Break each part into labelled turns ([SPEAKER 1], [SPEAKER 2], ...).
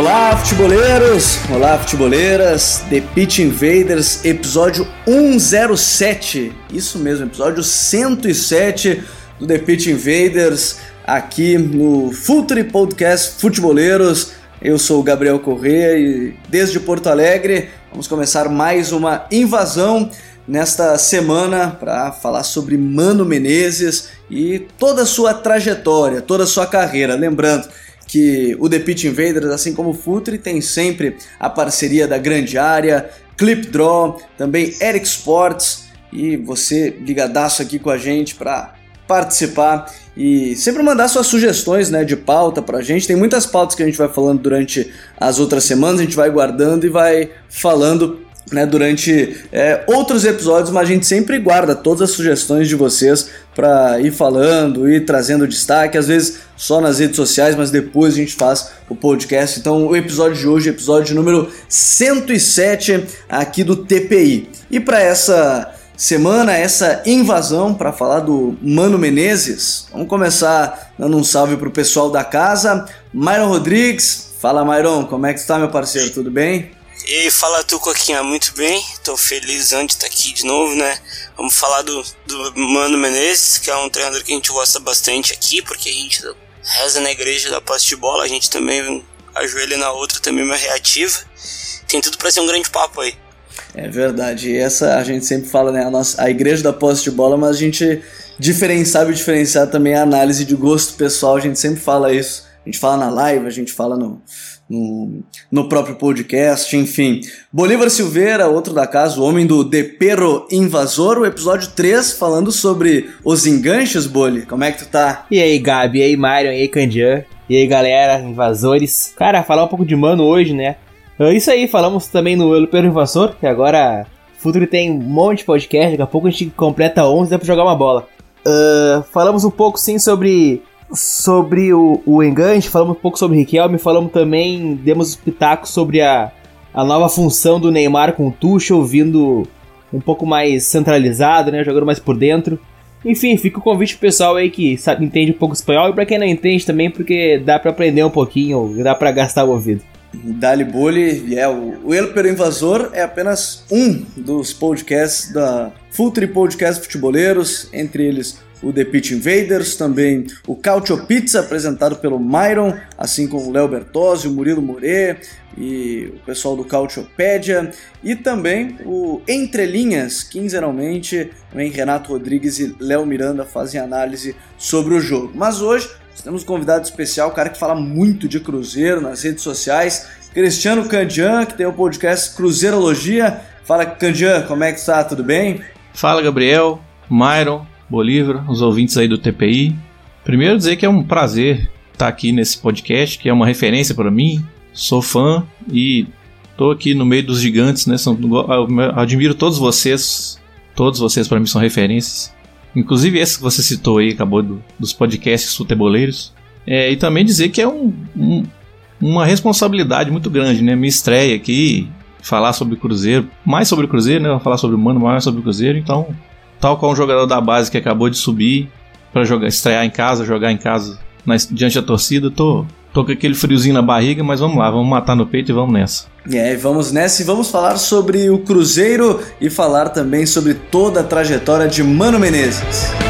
[SPEAKER 1] Olá, futeboleiros! Olá, futeboleiras! The Pitch Invaders, episódio 107. Isso mesmo, episódio 107 do The Pitch Invaders, aqui no Futuri Podcast Futeboleiros. Eu sou o Gabriel Corrêa e desde Porto Alegre vamos começar mais uma invasão nesta semana para falar sobre Mano Menezes e toda a sua trajetória, toda a sua carreira. Lembrando, que o The Pitch Invaders, assim como o Futre, tem sempre a parceria da Grande Área, Clip Draw, também Eric Sports e você ligadaço aqui com a gente para participar e sempre mandar suas sugestões né, de pauta pra gente. Tem muitas pautas que a gente vai falando durante as outras semanas, a gente vai guardando e vai falando né, durante é, outros episódios, mas a gente sempre guarda todas as sugestões de vocês para ir falando, ir trazendo destaque, às vezes só nas redes sociais, mas depois a gente faz o podcast. Então, o episódio de hoje, episódio número 107 aqui do TPI. E para essa semana, essa invasão para falar do Mano Menezes, vamos começar dando um salve pro pessoal da casa. Myron Rodrigues, fala Myron, como é que está meu parceiro? Tudo bem?
[SPEAKER 2] E aí, fala tu, Coquinha, muito bem, tô feliz antes de estar aqui de novo, né? Vamos falar do, do Mano Menezes, que é um treinador que a gente gosta bastante aqui, porque a gente reza na igreja da posse de bola, a gente também ajoelha na outra, também é uma reativa. Tem tudo para ser um grande papo aí.
[SPEAKER 1] É verdade, e essa a gente sempre fala, né? A, nossa, a igreja da posse de bola, mas a gente diferen, sabe diferenciar também a análise de gosto pessoal, a gente sempre fala isso. A gente fala na live, a gente fala no, no, no próprio podcast, enfim. Bolívar Silveira, outro da casa, o homem do De Perro Invasor, o episódio 3, falando sobre os enganches, Boli. Como é que tu tá?
[SPEAKER 3] E aí, Gabi, e aí, Marion, e aí, Candian, e aí, galera, invasores. Cara, falar um pouco de mano hoje, né? É isso aí, falamos também no El Perro Invasor, que agora Futuro tem um monte de podcast, daqui a pouco a gente completa 11 dá pra jogar uma bola. Uh, falamos um pouco sim sobre sobre o, o enganche, falamos um pouco sobre Riquelme, falamos também, demos pitacos sobre a, a nova função do Neymar com o Tuchel, vindo um pouco mais centralizado, né, jogando mais por dentro. Enfim, fica o convite pro pessoal aí que sabe, entende um pouco espanhol e para quem não entende também, porque dá para aprender um pouquinho, dá para gastar o ouvido.
[SPEAKER 1] Dali Bully, é, o El Pero Invasor é apenas um dos podcasts da Futre Podcast Futeboleiros, entre eles o The Pitch Invaders, também o Cautio Pizza, apresentado pelo Myron, assim como o Léo Bertozzi, o Murilo More e o pessoal do Cautiopédia, e também o Entre Linhas, quinzenalmente, também Renato Rodrigues e Léo Miranda fazem análise sobre o jogo. Mas hoje temos um convidado especial, um cara que fala muito de Cruzeiro nas redes sociais, Cristiano Candian, que tem o podcast Cruzeirologia. Fala, Candian, como é que está? Tudo bem?
[SPEAKER 4] Fala, Gabriel, Myron, Bolívar, os ouvintes aí do TPI. Primeiro dizer que é um prazer estar aqui nesse podcast, que é uma referência para mim. Sou fã e estou aqui no meio dos gigantes, né? São, admiro todos vocês. Todos vocês para mim são referências. Inclusive esse que você citou aí, acabou do, dos podcasts futeboleiros. É, e também dizer que é um, um, uma responsabilidade muito grande, né? Minha estreia aqui, falar sobre o Cruzeiro, mais sobre o Cruzeiro, né? Falar sobre o Mano, mais sobre o Cruzeiro, então tal qual um jogador da base que acabou de subir para jogar, estrear em casa, jogar em casa na, diante da torcida, tô, tô com aquele friozinho na barriga, mas vamos lá, vamos matar no peito e vamos nessa.
[SPEAKER 1] É, vamos nessa e vamos falar sobre o Cruzeiro e falar também sobre toda a trajetória de Mano Menezes.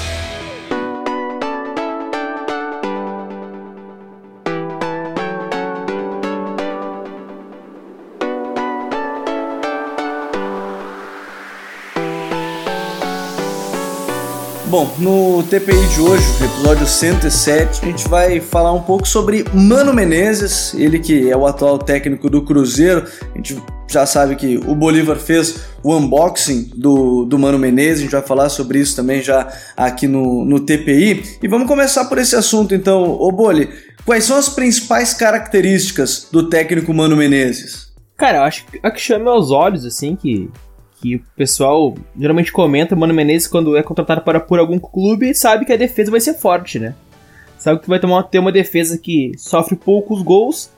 [SPEAKER 1] Bom, no TPI de hoje, episódio 107, a gente vai falar um pouco sobre Mano Menezes, ele que é o atual técnico do Cruzeiro. A gente já sabe que o Bolívar fez o unboxing do, do Mano Menezes, a gente vai falar sobre isso também já aqui no, no TPI. E vamos começar por esse assunto então, ô Boli. Quais são as principais características do técnico Mano Menezes?
[SPEAKER 3] Cara, eu acho que a que chama aos olhos, assim, que, que o pessoal geralmente comenta, Mano Menezes, quando é contratado para por algum clube, sabe que a defesa vai ser forte, né? Sabe que vai tomar, ter uma defesa que sofre poucos gols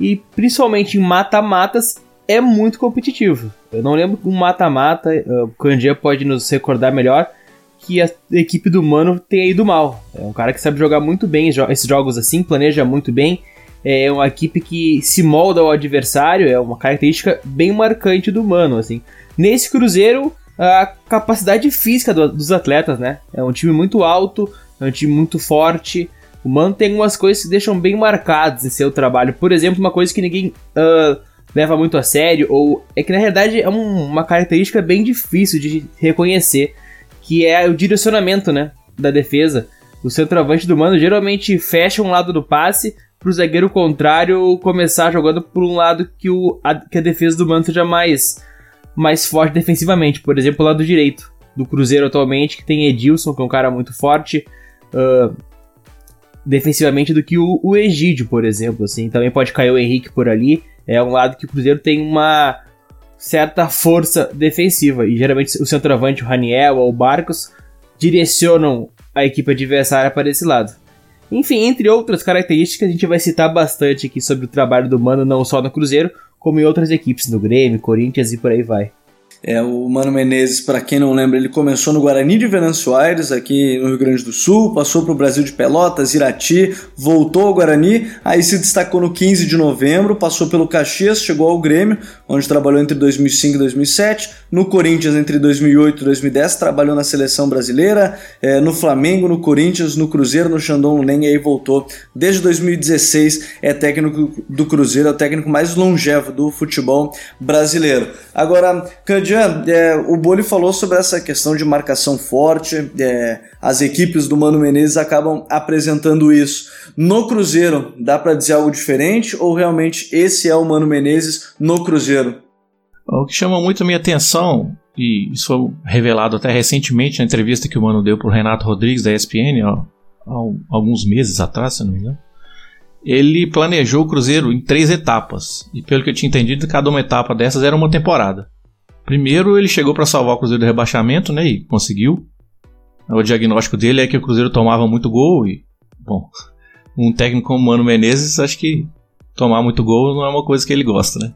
[SPEAKER 3] e, principalmente em mata-matas, é muito competitivo. Eu não lembro um mata-mata, uh, o Candia pode nos recordar melhor, que a equipe do Mano tenha ido mal. É um cara que sabe jogar muito bem esses jogos assim, planeja muito bem. É uma equipe que se molda ao adversário, é uma característica bem marcante do Mano, assim. Nesse Cruzeiro, a capacidade física do, dos atletas, né? É um time muito alto, é um time muito forte. O Mano tem algumas coisas que deixam bem marcadas em seu trabalho. Por exemplo, uma coisa que ninguém uh, leva muito a sério, ou é que na realidade é um, uma característica bem difícil de reconhecer que é o direcionamento, né, da defesa. O centroavante do Mano geralmente fecha um lado do passe para o zagueiro contrário começar jogando por um lado que, o, a, que a defesa do Mano seja mais, mais forte defensivamente. Por exemplo, o lado direito do Cruzeiro atualmente, que tem Edilson, que é um cara muito forte uh, defensivamente do que o, o Egídio, por exemplo. Assim. Também pode cair o Henrique por ali. É um lado que o Cruzeiro tem uma certa força defensiva. E geralmente o centroavante, o Raniel ou o Barcos, direcionam a equipe adversária para esse lado. Enfim, entre outras características, a gente vai citar bastante aqui sobre o trabalho do Mano, não só no Cruzeiro, como em outras equipes, no Grêmio, Corinthians e por aí vai.
[SPEAKER 1] É, o Mano Menezes, para quem não lembra, ele começou no Guarani de Venâncio Aires, aqui no Rio Grande do Sul, passou para o Brasil de Pelotas, Irati, voltou ao Guarani, aí se destacou no 15 de novembro, passou pelo Caxias, chegou ao Grêmio, onde trabalhou entre 2005 e 2007, no Corinthians entre 2008 e 2010, trabalhou na seleção brasileira, é, no Flamengo, no Corinthians, no Cruzeiro, no Xandão Lunen, e aí voltou. Desde 2016 é técnico do Cruzeiro, é o técnico mais longevo do futebol brasileiro. Agora, Candian, é, o Boli falou sobre essa questão de marcação forte, é, as equipes do Mano Menezes acabam apresentando isso. No Cruzeiro, dá para dizer algo diferente ou realmente esse é o Mano Menezes no Cruzeiro?
[SPEAKER 4] O que chama muito a minha atenção, e isso foi revelado até recentemente na entrevista que o Mano deu para o Renato Rodrigues da ESPN, ó, há alguns meses atrás, se não me engano, ele planejou o Cruzeiro em três etapas. E pelo que eu tinha entendido, cada uma etapa dessas era uma temporada. Primeiro, ele chegou para salvar o Cruzeiro do rebaixamento, né? E conseguiu. O diagnóstico dele é que o Cruzeiro tomava muito gol e, bom, um técnico como Mano Menezes, acho que tomar muito gol não é uma coisa que ele gosta, né?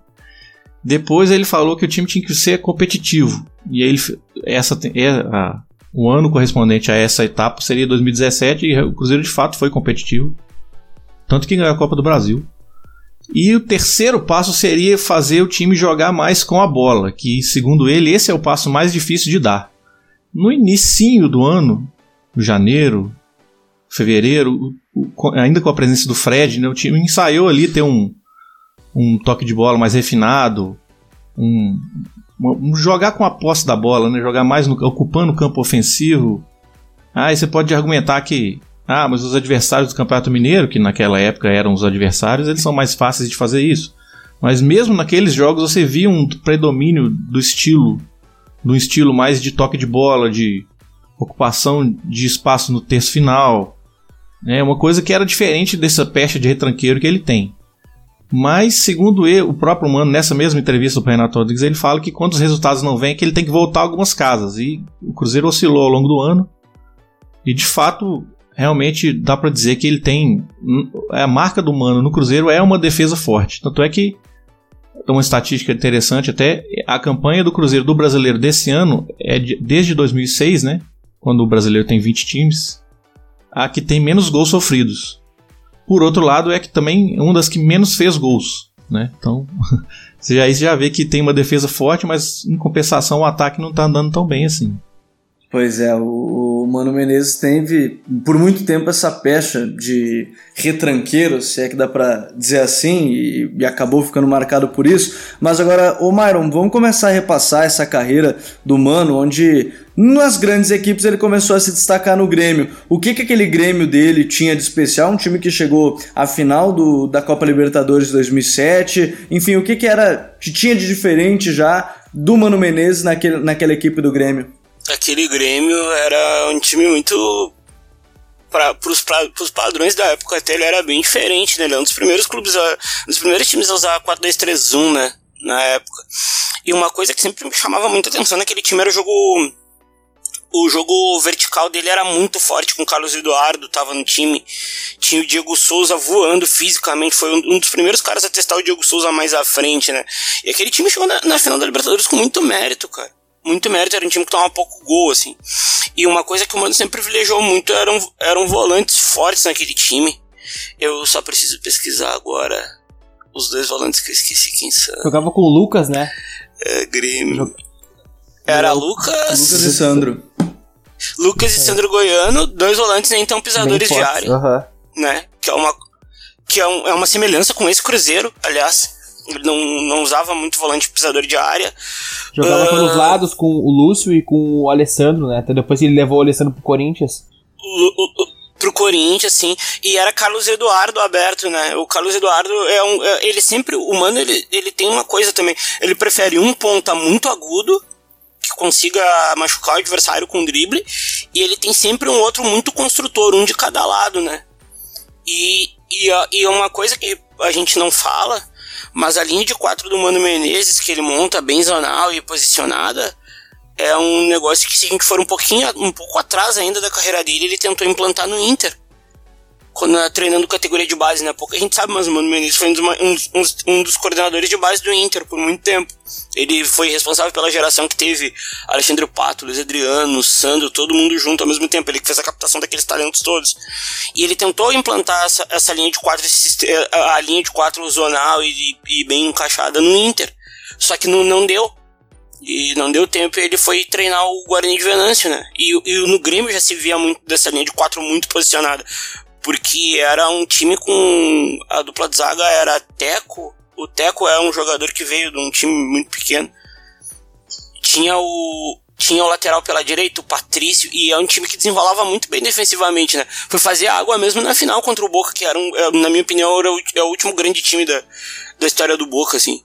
[SPEAKER 4] Depois ele falou que o time tinha que ser competitivo. E aí essa a, o ano correspondente a essa etapa seria 2017 e o Cruzeiro de fato foi competitivo. Tanto que ganhou a Copa do Brasil. E o terceiro passo seria fazer o time jogar mais com a bola, que segundo ele esse é o passo mais difícil de dar. No início do ano, janeiro, fevereiro, ainda com a presença do Fred, né, o time ensaiou ali ter um, um toque de bola mais refinado, um, um jogar com a posse da bola, né, jogar mais no, ocupando o campo ofensivo. Aí você pode argumentar que ah, mas os adversários do Campeonato Mineiro, que naquela época eram os adversários, eles são mais fáceis de fazer isso. Mas mesmo naqueles jogos você via um predomínio do estilo, do estilo mais de toque de bola, de ocupação de espaço no terço final. É uma coisa que era diferente dessa pecha de retranqueiro que ele tem. Mas, segundo ele, o próprio Mano, nessa mesma entrevista do Renato Rodrigues, ele fala que quando os resultados não vêm, que ele tem que voltar algumas casas. E o Cruzeiro oscilou ao longo do ano. E de fato, realmente dá para dizer que ele tem. A marca do Mano no Cruzeiro é uma defesa forte. Tanto é que uma estatística interessante até a campanha do Cruzeiro do Brasileiro desse ano é de, desde 2006, né, quando o Brasileiro tem 20 times, a que tem menos gols sofridos. Por outro lado, é que também é uma das que menos fez gols, né? Então, você já, já vê que tem uma defesa forte, mas em compensação o ataque não está andando tão bem assim.
[SPEAKER 1] Pois é, o, Mano Menezes teve por muito tempo essa pecha de retranqueiro, se é que dá para dizer assim, e, e, acabou ficando marcado por isso. Mas agora, ô Myron, vamos começar a repassar essa carreira do Mano, onde nas grandes equipes ele começou a se destacar no Grêmio. O que, que aquele Grêmio dele tinha de especial? Um time que chegou à final do, da Copa Libertadores de 2007. Enfim, o que, que era que tinha de diferente já do Mano Menezes naquele, naquela equipe do Grêmio?
[SPEAKER 2] Aquele Grêmio era um time muito. Para os padrões da época, até ele era bem diferente, né? Ele é um dos primeiros clubes, um dos primeiros times a usar 4-2-3-1, né? Na época. E uma coisa que sempre me chamava muita atenção naquele time era o jogo. O jogo vertical dele era muito forte, com o Carlos Eduardo tava no time. Tinha o Diego Souza voando fisicamente, foi um dos primeiros caras a testar o Diego Souza mais à frente, né? E aquele time chegou na, na final da Libertadores com muito mérito, cara muito mérito, era um time que tomava pouco gol, assim. E uma coisa que o Mano sempre privilegiou muito eram, eram volantes fortes naquele time. Eu só preciso pesquisar agora os dois volantes que eu esqueci quem são.
[SPEAKER 3] Jogava com o Lucas, né?
[SPEAKER 2] É, Grêmio. Jog... Era Lucas.
[SPEAKER 1] Lucas e Sandro.
[SPEAKER 2] Lucas e Sandro Goiano, dois volantes nem tão pisadores de área.
[SPEAKER 3] Uhum.
[SPEAKER 2] Né? Que é uma, que é, um, é uma semelhança com esse Cruzeiro, aliás. Ele não, não usava muito volante pisador de área.
[SPEAKER 3] Jogava uh, pelos lados com o Lúcio e com o Alessandro, né? Até depois ele levou o Alessandro pro Corinthians.
[SPEAKER 2] O, o, pro Corinthians, sim. E era Carlos Eduardo aberto, né? O Carlos Eduardo é um. É, ele sempre. O mano, ele, ele tem uma coisa também. Ele prefere um ponta muito agudo. Que consiga machucar o adversário com drible. E ele tem sempre um outro muito construtor, um de cada lado, né? E, e, e uma coisa que a gente não fala mas a linha de quatro do Mano Menezes, que ele monta bem zonal e posicionada, é um negócio que se a gente for um pouquinho um pouco atrás ainda da carreira dele, ele tentou implantar no Inter quando uh, treinando categoria de base, né? Pouca gente sabe, mas o Mano Menezes foi um dos, um, um dos, coordenadores de base do Inter por muito tempo. Ele foi responsável pela geração que teve Alexandre Pato, Luiz Adriano, Sandro, todo mundo junto ao mesmo tempo. Ele que fez a captação daqueles talentos todos. E ele tentou implantar essa, essa linha de quatro, eh, a linha de quatro zonal e, e bem encaixada no Inter. Só que não, não deu. E não deu tempo ele foi treinar o Guarani de Venâncio, né? E, e no Grêmio já se via muito dessa linha de quatro muito posicionada porque era um time com a dupla de zaga era Teco. O Teco é um jogador que veio de um time muito pequeno. Tinha o tinha o lateral pela direita, o Patrício, e é um time que desenrolava muito bem defensivamente, né? Foi fazer água mesmo na final contra o Boca, que era, um, é, na minha opinião, era o, é o último grande time da, da história do Boca, assim.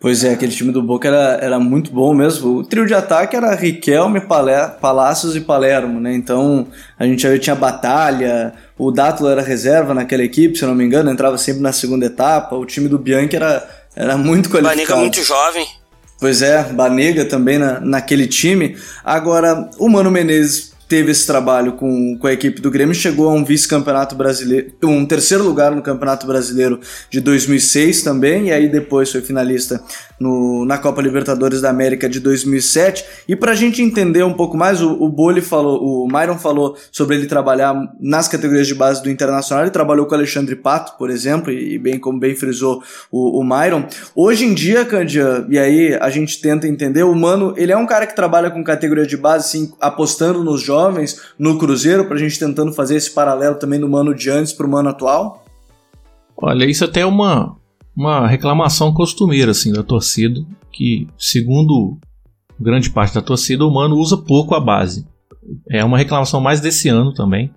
[SPEAKER 1] Pois é, aquele time do Boca era, era muito bom mesmo. O trio de ataque era Riquelme, Palé, Palácios e Palermo, né? Então a gente já tinha Batalha, o Dátulo era reserva naquela equipe, se eu não me engano, entrava sempre na segunda etapa. O time do Bianchi era, era muito qualificado.
[SPEAKER 2] Banega muito jovem.
[SPEAKER 1] Pois é, Banega também na, naquele time. Agora, o Mano Menezes teve esse trabalho com, com a equipe do Grêmio, chegou a um vice-campeonato brasileiro, um terceiro lugar no Campeonato Brasileiro de 2006 também, e aí depois foi finalista no, na Copa Libertadores da América de 2007. E para a gente entender um pouco mais, o, o Boli falou, o Myron falou sobre ele trabalhar nas categorias de base do Internacional, ele trabalhou com o Alexandre Pato, por exemplo, e bem como bem frisou o, o Myron. Hoje em dia, Candia, e aí a gente tenta entender, o Mano, ele é um cara que trabalha com categoria de base, sim, apostando nos jovens no Cruzeiro, para a gente tentando fazer esse paralelo também do Mano de antes para o Mano atual?
[SPEAKER 4] Olha, isso até é uma, uma reclamação costumeira assim da torcida, que segundo grande parte da torcida, o Mano usa pouco a base. É uma reclamação mais desse ano também.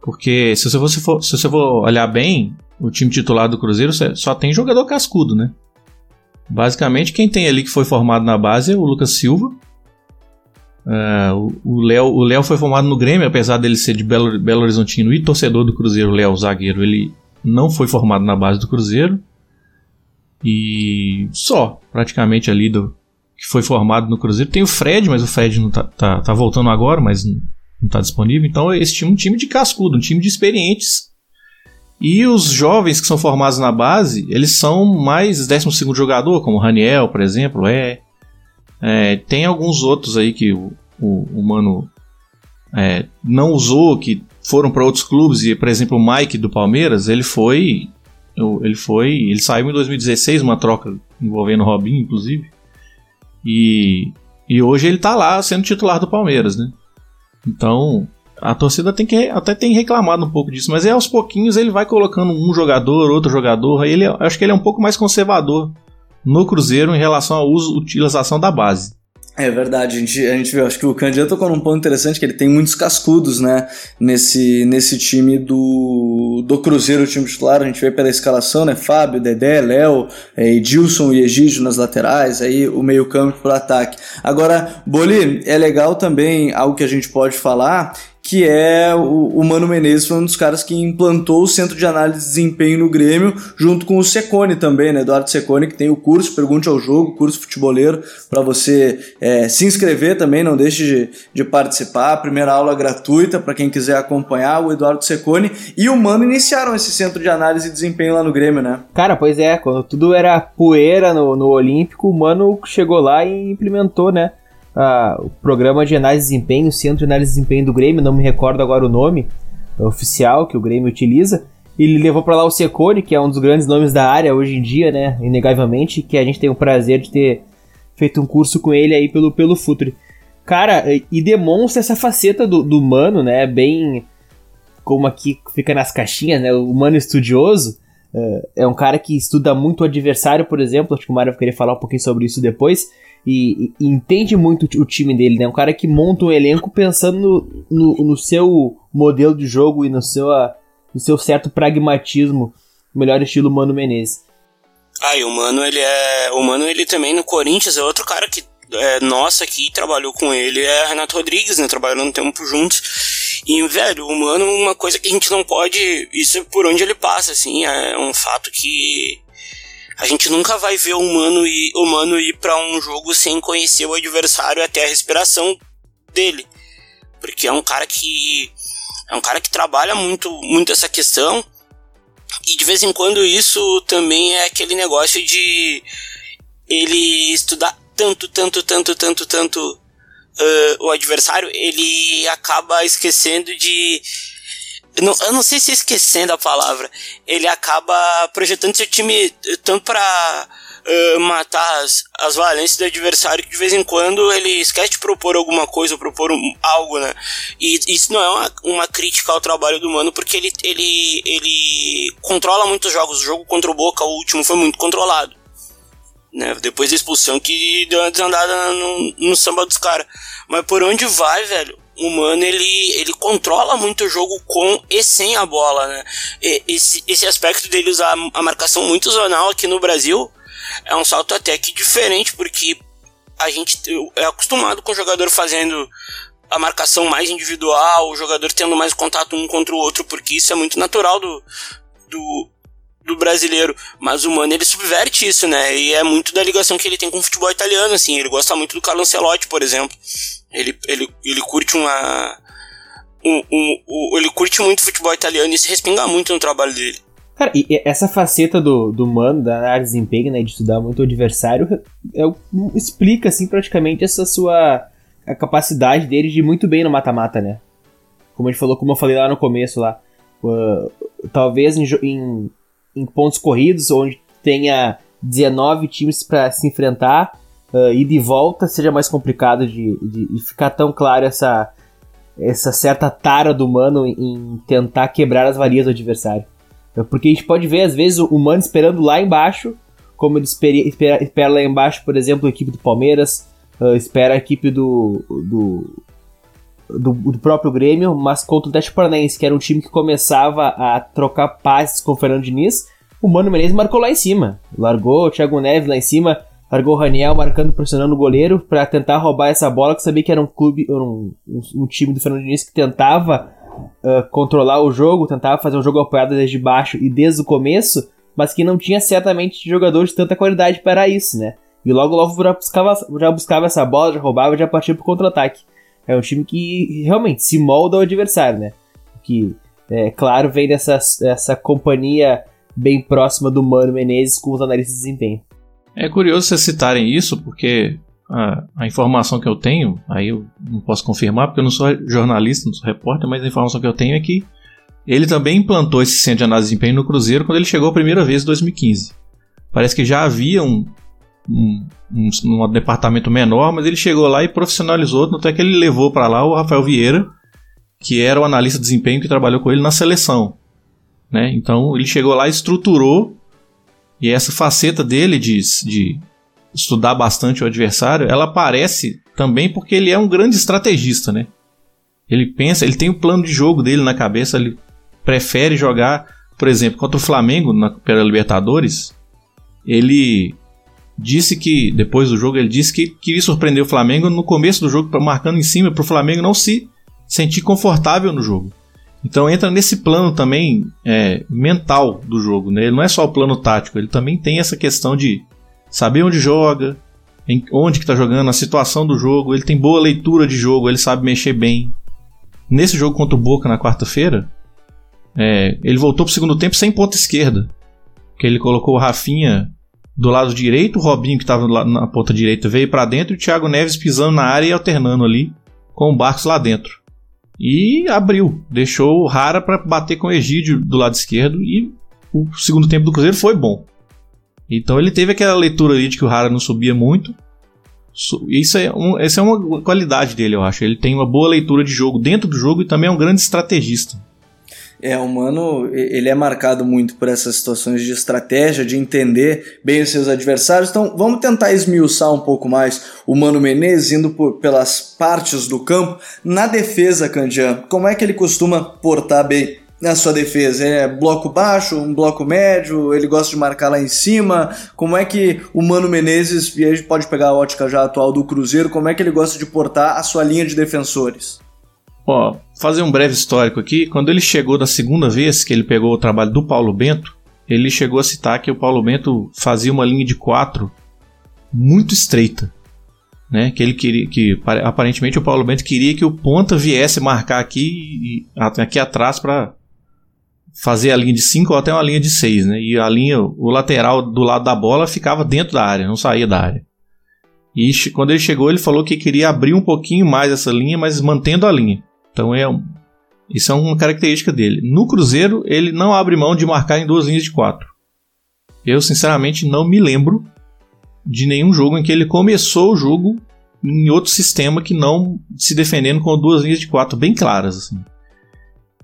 [SPEAKER 4] Porque se você for, se você for olhar bem, o time titular do Cruzeiro só tem jogador cascudo, né? Basicamente, quem tem ali que foi formado na base é o Lucas Silva, Uh, o Léo o Léo foi formado no Grêmio, apesar dele ser de Belo, Belo Horizontino e torcedor do Cruzeiro, Léo, zagueiro, ele não foi formado na base do Cruzeiro. E só, praticamente ali do que foi formado no Cruzeiro. Tem o Fred, mas o Fred não tá, tá, tá voltando agora, mas não, tá disponível. Então esse time é um time de cascudo, um time de experientes. E os jovens que são formados na base, eles são mais 12 jogador, como o Raniel, por exemplo, é é, tem alguns outros aí que o, o, o Mano é, não usou, que foram para outros clubes, e por exemplo o Mike do Palmeiras, ele foi. Ele foi. Ele saiu em 2016, uma troca envolvendo o Robinho, inclusive. E, e hoje ele está lá sendo titular do Palmeiras, né? Então, a torcida tem que até tem reclamado um pouco disso, mas é aos pouquinhos ele vai colocando um jogador, outro jogador. Ele, acho que ele é um pouco mais conservador no Cruzeiro em relação à utilização da base.
[SPEAKER 1] É verdade, a gente, a gente viu, acho que o Candidato tocou num ponto interessante, que ele tem muitos cascudos, né, nesse, nesse time do, do Cruzeiro, o time titular, a gente vê pela escalação, né, Fábio, Dedé, Léo, é, Edilson e Egídio nas laterais, aí o meio campo para ataque. Agora, Boli, é legal também, algo que a gente pode falar, que é o, o, Mano Menezes foi um dos caras que implantou o centro de análise de desempenho no Grêmio, junto com o Secone também, né? Eduardo Secone, que tem o curso Pergunte ao Jogo, curso futeboleiro, para você é, se inscrever também, não deixe de, de participar. Primeira aula gratuita para quem quiser acompanhar, o Eduardo Secone e o Mano iniciaram esse centro de análise de desempenho lá no Grêmio, né?
[SPEAKER 3] Cara, pois é, quando tudo era poeira no, no Olímpico, o Mano chegou lá e implementou, né? O programa de análise de desempenho, o Centro de Análise de Desempenho do Grêmio, não me recordo agora o nome oficial que o Grêmio utiliza. Ele levou para lá o Secone, que é um dos grandes nomes da área hoje em dia, né? Inegavelmente, que a gente tem o prazer de ter feito um curso com ele aí pelo, pelo Futre. Cara, e demonstra essa faceta do, do humano, né? Bem como aqui fica nas caixinhas, né? O humano estudioso. Uh, é um cara que estuda muito o adversário, por exemplo. Acho que o Mário querer falar um pouquinho sobre isso depois e, e, entende muito o time dele, né? Um cara que monta um elenco pensando no, no, no seu modelo de jogo e no seu, no seu certo pragmatismo, melhor estilo Mano Menezes.
[SPEAKER 2] Ah, e o Mano, ele é. O Mano, ele também no Corinthians é outro cara que é, nossa aqui trabalhou com ele é Renato Rodrigues, né? Trabalhando um tempo juntos. E, velho, o Mano, uma coisa que a gente não pode. Isso é por onde ele passa, assim. É um fato que a gente nunca vai ver o humano ir, humano ir para um jogo sem conhecer o adversário até a respiração dele. Porque é um cara que é um cara que trabalha muito muito essa questão. E de vez em quando isso também é aquele negócio de ele estudar tanto, tanto, tanto, tanto, tanto uh, o adversário, ele acaba esquecendo de não, eu não sei se esquecendo a palavra, ele acaba projetando seu time tanto para uh, matar as, as valências do adversário que de vez em quando ele esquece de propor alguma coisa, propor um, algo, né? E isso não é uma, uma crítica ao trabalho do Mano, porque ele, ele, ele controla muitos jogos. O jogo contra o Boca, o último, foi muito controlado. Né? Depois da expulsão que deu uma desandada no, no samba dos caras. Mas por onde vai, velho? O Mano ele, ele controla muito o jogo com e sem a bola, né? Esse, esse aspecto dele usar a marcação muito zonal aqui no Brasil é um salto até que diferente, porque a gente é acostumado com o jogador fazendo a marcação mais individual, o jogador tendo mais contato um contra o outro, porque isso é muito natural do, do, do brasileiro. Mas o Mano ele subverte isso, né? E é muito da ligação que ele tem com o futebol italiano, assim. Ele gosta muito do Carlo Ancelotti, por exemplo. Ele, ele, ele curte uma. Um, um, um, ele curte muito futebol italiano e se respinga muito no trabalho dele.
[SPEAKER 3] Cara, e essa faceta do, do mano, da área de desempenho, né, de estudar muito o adversário, é, explica, assim, praticamente essa sua a capacidade dele de ir muito bem no mata-mata, né? Como a gente falou, como eu falei lá no começo lá, uh, talvez em, em, em, pontos corridos, onde tenha 19 times para se enfrentar, uh, ida e volta seja mais complicado de, de, de, ficar tão claro essa, essa certa tara do humano em, tentar quebrar as varias do adversário. Porque a gente pode ver, às vezes, o humano esperando lá embaixo, como ele espera, espera, espera lá embaixo, por exemplo, a equipe do Palmeiras, uh, espera a equipe do, do, do, do, próprio Grêmio, mas contra o Atlético Paranaense, que era um time que começava a trocar passes com o Fernando Diniz, o Mano Menezes marcou lá em cima. Largou o Thiago Neves lá em cima, largou o Raniel marcando, pressionando o goleiro para tentar roubar essa bola, que sabia que era um clube, um, um, time do Fernando Diniz que tentava uh, controlar o jogo, tentava fazer um jogo apoiado desde baixo e desde o começo, mas que não tinha certamente jogadores de tanta qualidade para isso, né? E logo logo já buscava, já buscava essa bola, já roubava, já partia pro contra-ataque. É um time que realmente se molda ao adversário, né? Que, é claro, vem dessa essa companhia bem próxima do Mano Menezes com os analistas de desempenho.
[SPEAKER 4] É curioso vocês citarem isso, porque a, a, informação que eu tenho, aí eu não posso confirmar porque eu não sou jornalista, não sou repórter, mas a informação que eu tenho é que ele também implantou esse centro de análise de desempenho no Cruzeiro quando ele chegou a primeira vez em 2015. Parece que já havia um, um, um, um departamento menor, mas ele chegou lá e profissionalizou, tanto é que ele levou para lá o Rafael Vieira, que era o analista de desempenho que trabalhou com ele na seleção. Né? Então ele chegou lá e estruturou, e essa faceta dele de, de estudar bastante o adversário, ela aparece também porque ele é um grande estrategista, né? Ele pensa, ele tem o plano de jogo dele na cabeça, ele prefere jogar, por exemplo, contra o Flamengo na, pela Libertadores. Ele disse que, depois do jogo, ele disse que queria surpreender o Flamengo no começo do jogo, marcando em cima, para o Flamengo não se sentir confortável no jogo. Então entra nesse plano também é, mental do jogo, né? Ele não é só o plano tático, ele também tem essa questão de saber onde joga, em onde que tá jogando, a situação do jogo, ele tem boa leitura de jogo, ele sabe mexer bem. Nesse jogo contra o Boca na quarta-feira, é, ele voltou pro segundo tempo sem ponta esquerda. Que ele colocou o Rafinha do lado direito, o Robinho que estava na ponta direita veio para dentro e o Thiago Neves pisando na área e alternando ali com o Barcos lá dentro. E abriu, deixou o Rara para bater com o Egídio do lado esquerdo e o segundo tempo do Cruzeiro foi bom. Então ele teve aquela leitura ali de que o Rara não subia muito. Isso é, um, essa é uma qualidade dele, eu acho. Ele tem uma boa leitura de jogo dentro do jogo e também é um grande estrategista.
[SPEAKER 1] É, o Mano, ele é marcado muito por essas situações de estratégia, de entender bem os seus adversários. Então, vamos tentar esmiuçar um pouco mais o Mano Menezes, indo por, pelas partes do campo. Na defesa, Candian, como é que ele costuma portar bem na sua defesa? É bloco baixo, um bloco médio? Ele gosta de marcar lá em cima? Como é que o Mano Menezes, e a gente pode pegar a ótica já atual do Cruzeiro, como é que ele gosta de portar a sua linha de defensores?
[SPEAKER 4] Ó, fazer um breve histórico aqui. Quando ele chegou da segunda vez que ele pegou o trabalho do Paulo Bento, ele chegou a citar que o Paulo Bento fazia uma linha de quatro muito estreita. Né, que ele queria que aparentemente o Paulo Bento queria que o ponta viesse marcar aqui aqui atrás para fazer a linha de 5 ou até uma linha de 6, né? E a linha, o lateral do lado da bola ficava dentro da área, não saía da área. E quando ele chegou, ele falou que queria abrir um pouquinho mais essa linha, mas mantendo a linha. Então é um, isso é uma característica dele. No Cruzeiro, ele não abre mão de marcar em duas linhas de quatro. Eu, sinceramente, não me lembro de nenhum jogo em que ele começou o jogo em outro sistema que não se defendendo com duas linhas de quatro bem claras. Assim.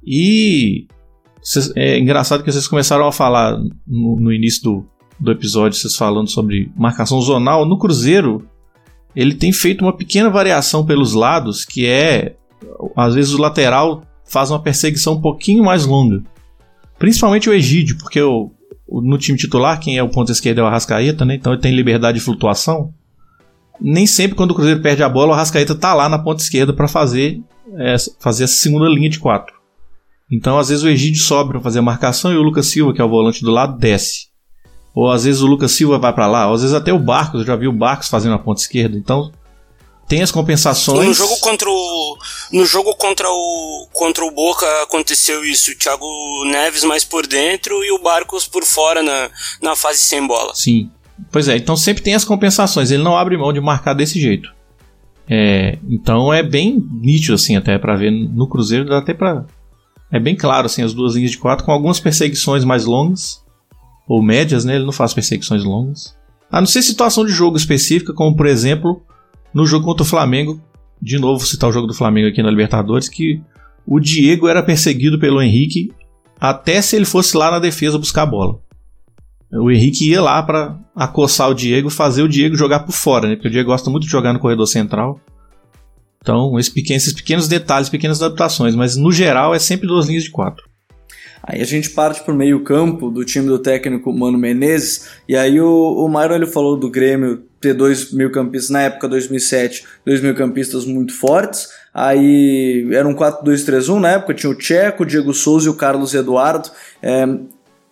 [SPEAKER 4] E é engraçado que vocês começaram a falar no, no início do, do episódio, vocês falando sobre marcação zonal. No Cruzeiro, ele tem feito uma pequena variação pelos lados, que é às vezes o lateral faz uma perseguição um pouquinho mais longa. Principalmente o Egídio, porque o, no time titular, quem é o ponto esquerdo é o Arrascaeta, né? Então ele tem liberdade de flutuação. Nem sempre quando o Cruzeiro perde a bola, o Arrascaeta tá lá na ponta esquerda para fazer, é, fazer essa segunda linha de quatro. Então, às vezes, o Egídio sobe para fazer a marcação e o Lucas Silva, que é o volante do lado, desce. Ou às vezes o Lucas Silva vai para lá, ou às vezes até o Barcos, eu já vi o Barcos fazendo a ponta esquerda. Então, tem as compensações.
[SPEAKER 2] No jogo contra o no jogo contra o contra o Boca aconteceu isso, o Thiago Neves mais por dentro e o Barcos por fora na, na fase sem bola.
[SPEAKER 4] Sim. Pois é, então sempre tem as compensações, ele não abre mão de marcar desse jeito. É, então é bem nítido assim até para ver no Cruzeiro dá até para é bem claro assim as duas linhas de quatro com algumas perseguições mais longas ou médias, né? Ele não faz perseguições longas. A não ser situação de jogo específica, como por exemplo no jogo contra o Flamengo, de novo citar o jogo do Flamengo aqui na Libertadores, que o Diego era perseguido pelo Henrique até se ele fosse lá na defesa buscar a bola. O Henrique ia lá para acossar o Diego, fazer o Diego jogar por fora, né? Porque o Diego gosta muito de jogar no corredor central. Então, esses pequenos, esses pequenos detalhes, pequenas adaptações, mas no geral é sempre duas linhas de quatro.
[SPEAKER 1] Aí a gente parte pro meio campo do time do técnico Mano Menezes, e aí o, o Myron ele falou do Grêmio ter dois meio-campistas, na época 2007, dois meio-campistas muito fortes, aí era um 4-2-3-1 na época, tinha o Tcheco, o Diego Souza e o Carlos Eduardo, é,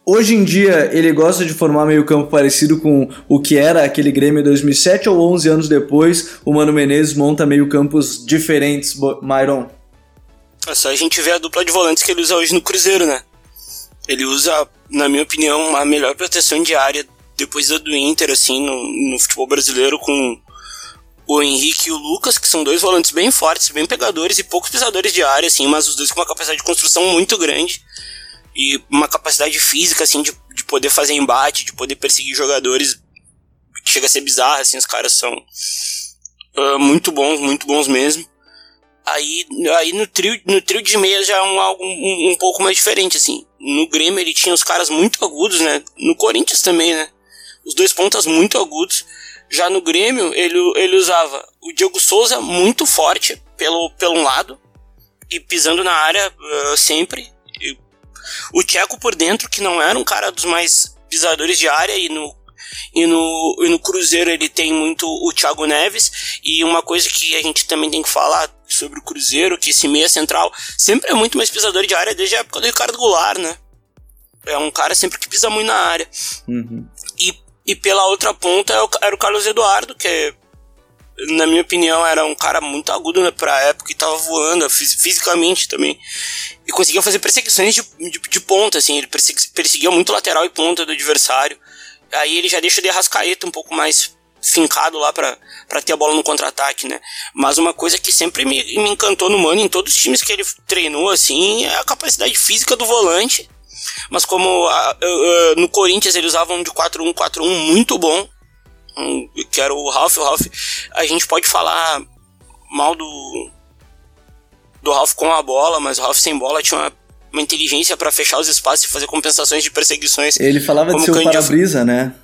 [SPEAKER 1] Hoje em dia ele gosta de formar meio campo parecido com o que era aquele Grêmio 2007 ou 11 anos depois, o Mano Menezes monta meio campos diferentes, Myron?
[SPEAKER 2] É só a gente ver a dupla de volantes que ele usa hoje no Cruzeiro, né? Ele usa, na minha opinião, a melhor proteção de área depois da do Inter, assim, no, no futebol brasileiro, com o Henrique e o Lucas, que são dois volantes bem fortes, bem pegadores e poucos pisadores de área, assim, mas os dois com uma capacidade de construção muito grande e uma capacidade física, assim, de, de poder fazer embate, de poder perseguir jogadores. Chega a ser bizarro, assim, os caras são uh, muito bons, muito bons mesmo. Aí, aí no, trio, no trio de meia já é um, algo um, um, pouco mais diferente, assim. No Grêmio ele tinha os caras muito agudos, né? No Corinthians também, né? Os dois pontas muito agudos. Já no Grêmio ele, ele usava o Diego Souza muito forte pelo, pelo lado e pisando na área uh, sempre. E o Tcheco por dentro, que não era um cara dos mais pisadores de área e no e no, e no Cruzeiro ele tem muito o Thiago Neves. E uma coisa que a gente também tem que falar sobre o Cruzeiro, que esse meia central sempre é muito mais pisador de área desde a época do Ricardo Goulart, né? É um cara sempre que pisa muito na área.
[SPEAKER 1] Uhum.
[SPEAKER 2] E, e pela outra ponta é era o Carlos Eduardo, que na minha opinião era um cara muito agudo né, pra época e tava voando fisicamente também. E conseguia fazer perseguições de, de, de ponta, assim, ele perseguia muito lateral e ponta do adversário. Aí ele já deixa o de Arrascaeta um pouco mais fincado lá para ter a bola no contra-ataque, né? Mas uma coisa que sempre me, me encantou no Mano, em todos os times que ele treinou, assim, é a capacidade física do volante. Mas como a, a, a, no Corinthians eles usavam de 4-1-4-1 muito bom, um, que era o Ralph, o Ralph, a gente pode falar mal do do Ralph com a bola, mas o Ralph sem bola tinha uma uma inteligência para fechar os espaços e fazer compensações de perseguições.
[SPEAKER 1] Ele falava de seu para-brisa, né?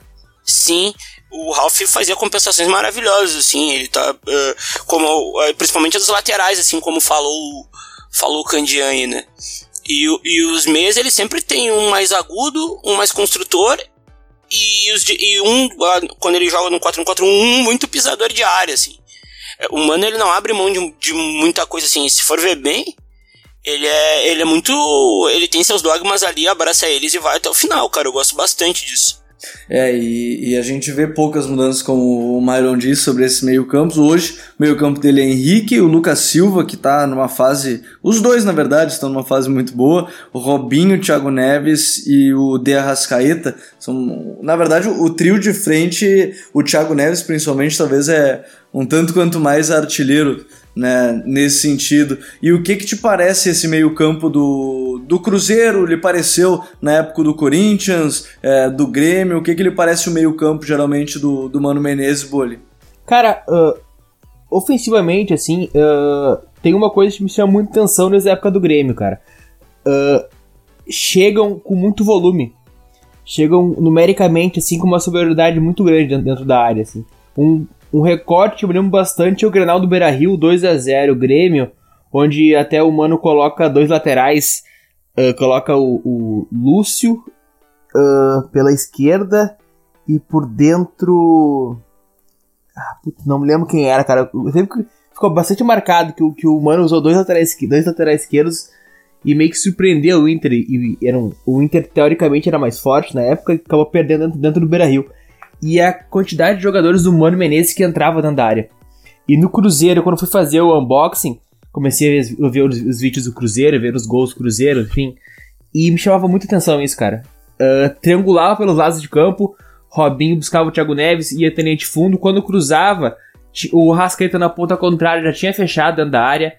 [SPEAKER 2] Sim, o Ralph fazia compensações maravilhosas, assim, ele tá, uh, como, uh, principalmente as laterais, assim, como falou, falou o Candiani, né? E, e os meias, ele sempre tem um mais agudo, um mais construtor e, os e um, quando ele joga no 4-1-4-1, um muito pisador de área, assim. É, o Mano, ele não abre mão de, de muita coisa, assim, se for ver bem, ele é, ele é muito. Ele tem seus dogmas ali, abraça eles e vai até o final, cara. Eu gosto bastante disso.
[SPEAKER 1] É, e, e, a gente vê poucas mudanças, como o Myron disse, sobre esse meio-campo. Hoje, o meio-campo dele é Henrique, o Lucas Silva, que está numa fase. Os dois, na verdade, estão numa fase muito boa. O Robinho, o Thiago Neves e o De Arrascaeta. São, na verdade, o, o trio de frente, o Thiago Neves, principalmente, talvez é um tanto quanto mais artilheiro né, nesse sentido. E o que que te parece esse meio-campo do, do Cruzeiro? Lhe pareceu na época do Corinthians, é, do Grêmio? O que que lhe parece o meio-campo geralmente do, do Mano Menezes Boli?
[SPEAKER 3] Cara, uh, ofensivamente, assim, uh, tem uma coisa que me chama muito atenção nessa época do Grêmio, cara. Uh, chegam com muito volume. Chegam numericamente, assim, com uma superioridade muito grande dentro da área, assim. Um, um recorte eu me lembro bastante é o Grenal do Beira-Rio 2 a 0 Grêmio, onde até o Mano coloca dois laterais, uh, coloca o, o Lúcio uh, pela esquerda e por dentro... Ah, putz, não me lembro quem era, cara. Sempre ficou bastante marcado que, que o Mano usou dois laterais, dois laterais esquerdos e meio que surpreendeu o Inter. E, e era um, o Inter, teoricamente, era mais forte na época e acabou perdendo dentro, dentro do Beira-Rio e a quantidade de jogadores do Mano Menezes que entrava dentro da área. E no Cruzeiro, quando fui fazer o unboxing, comecei a ver os, os vídeos do Cruzeiro, ver os gols do Cruzeiro, enfim, e me chamava muita atenção isso, cara. Uh, triangulava pelos lados de campo, Robinho buscava o Thiago Neves, ia tenente fundo, quando cruzava, o Rascaeta na ponta contrária já tinha fechado dentro da área,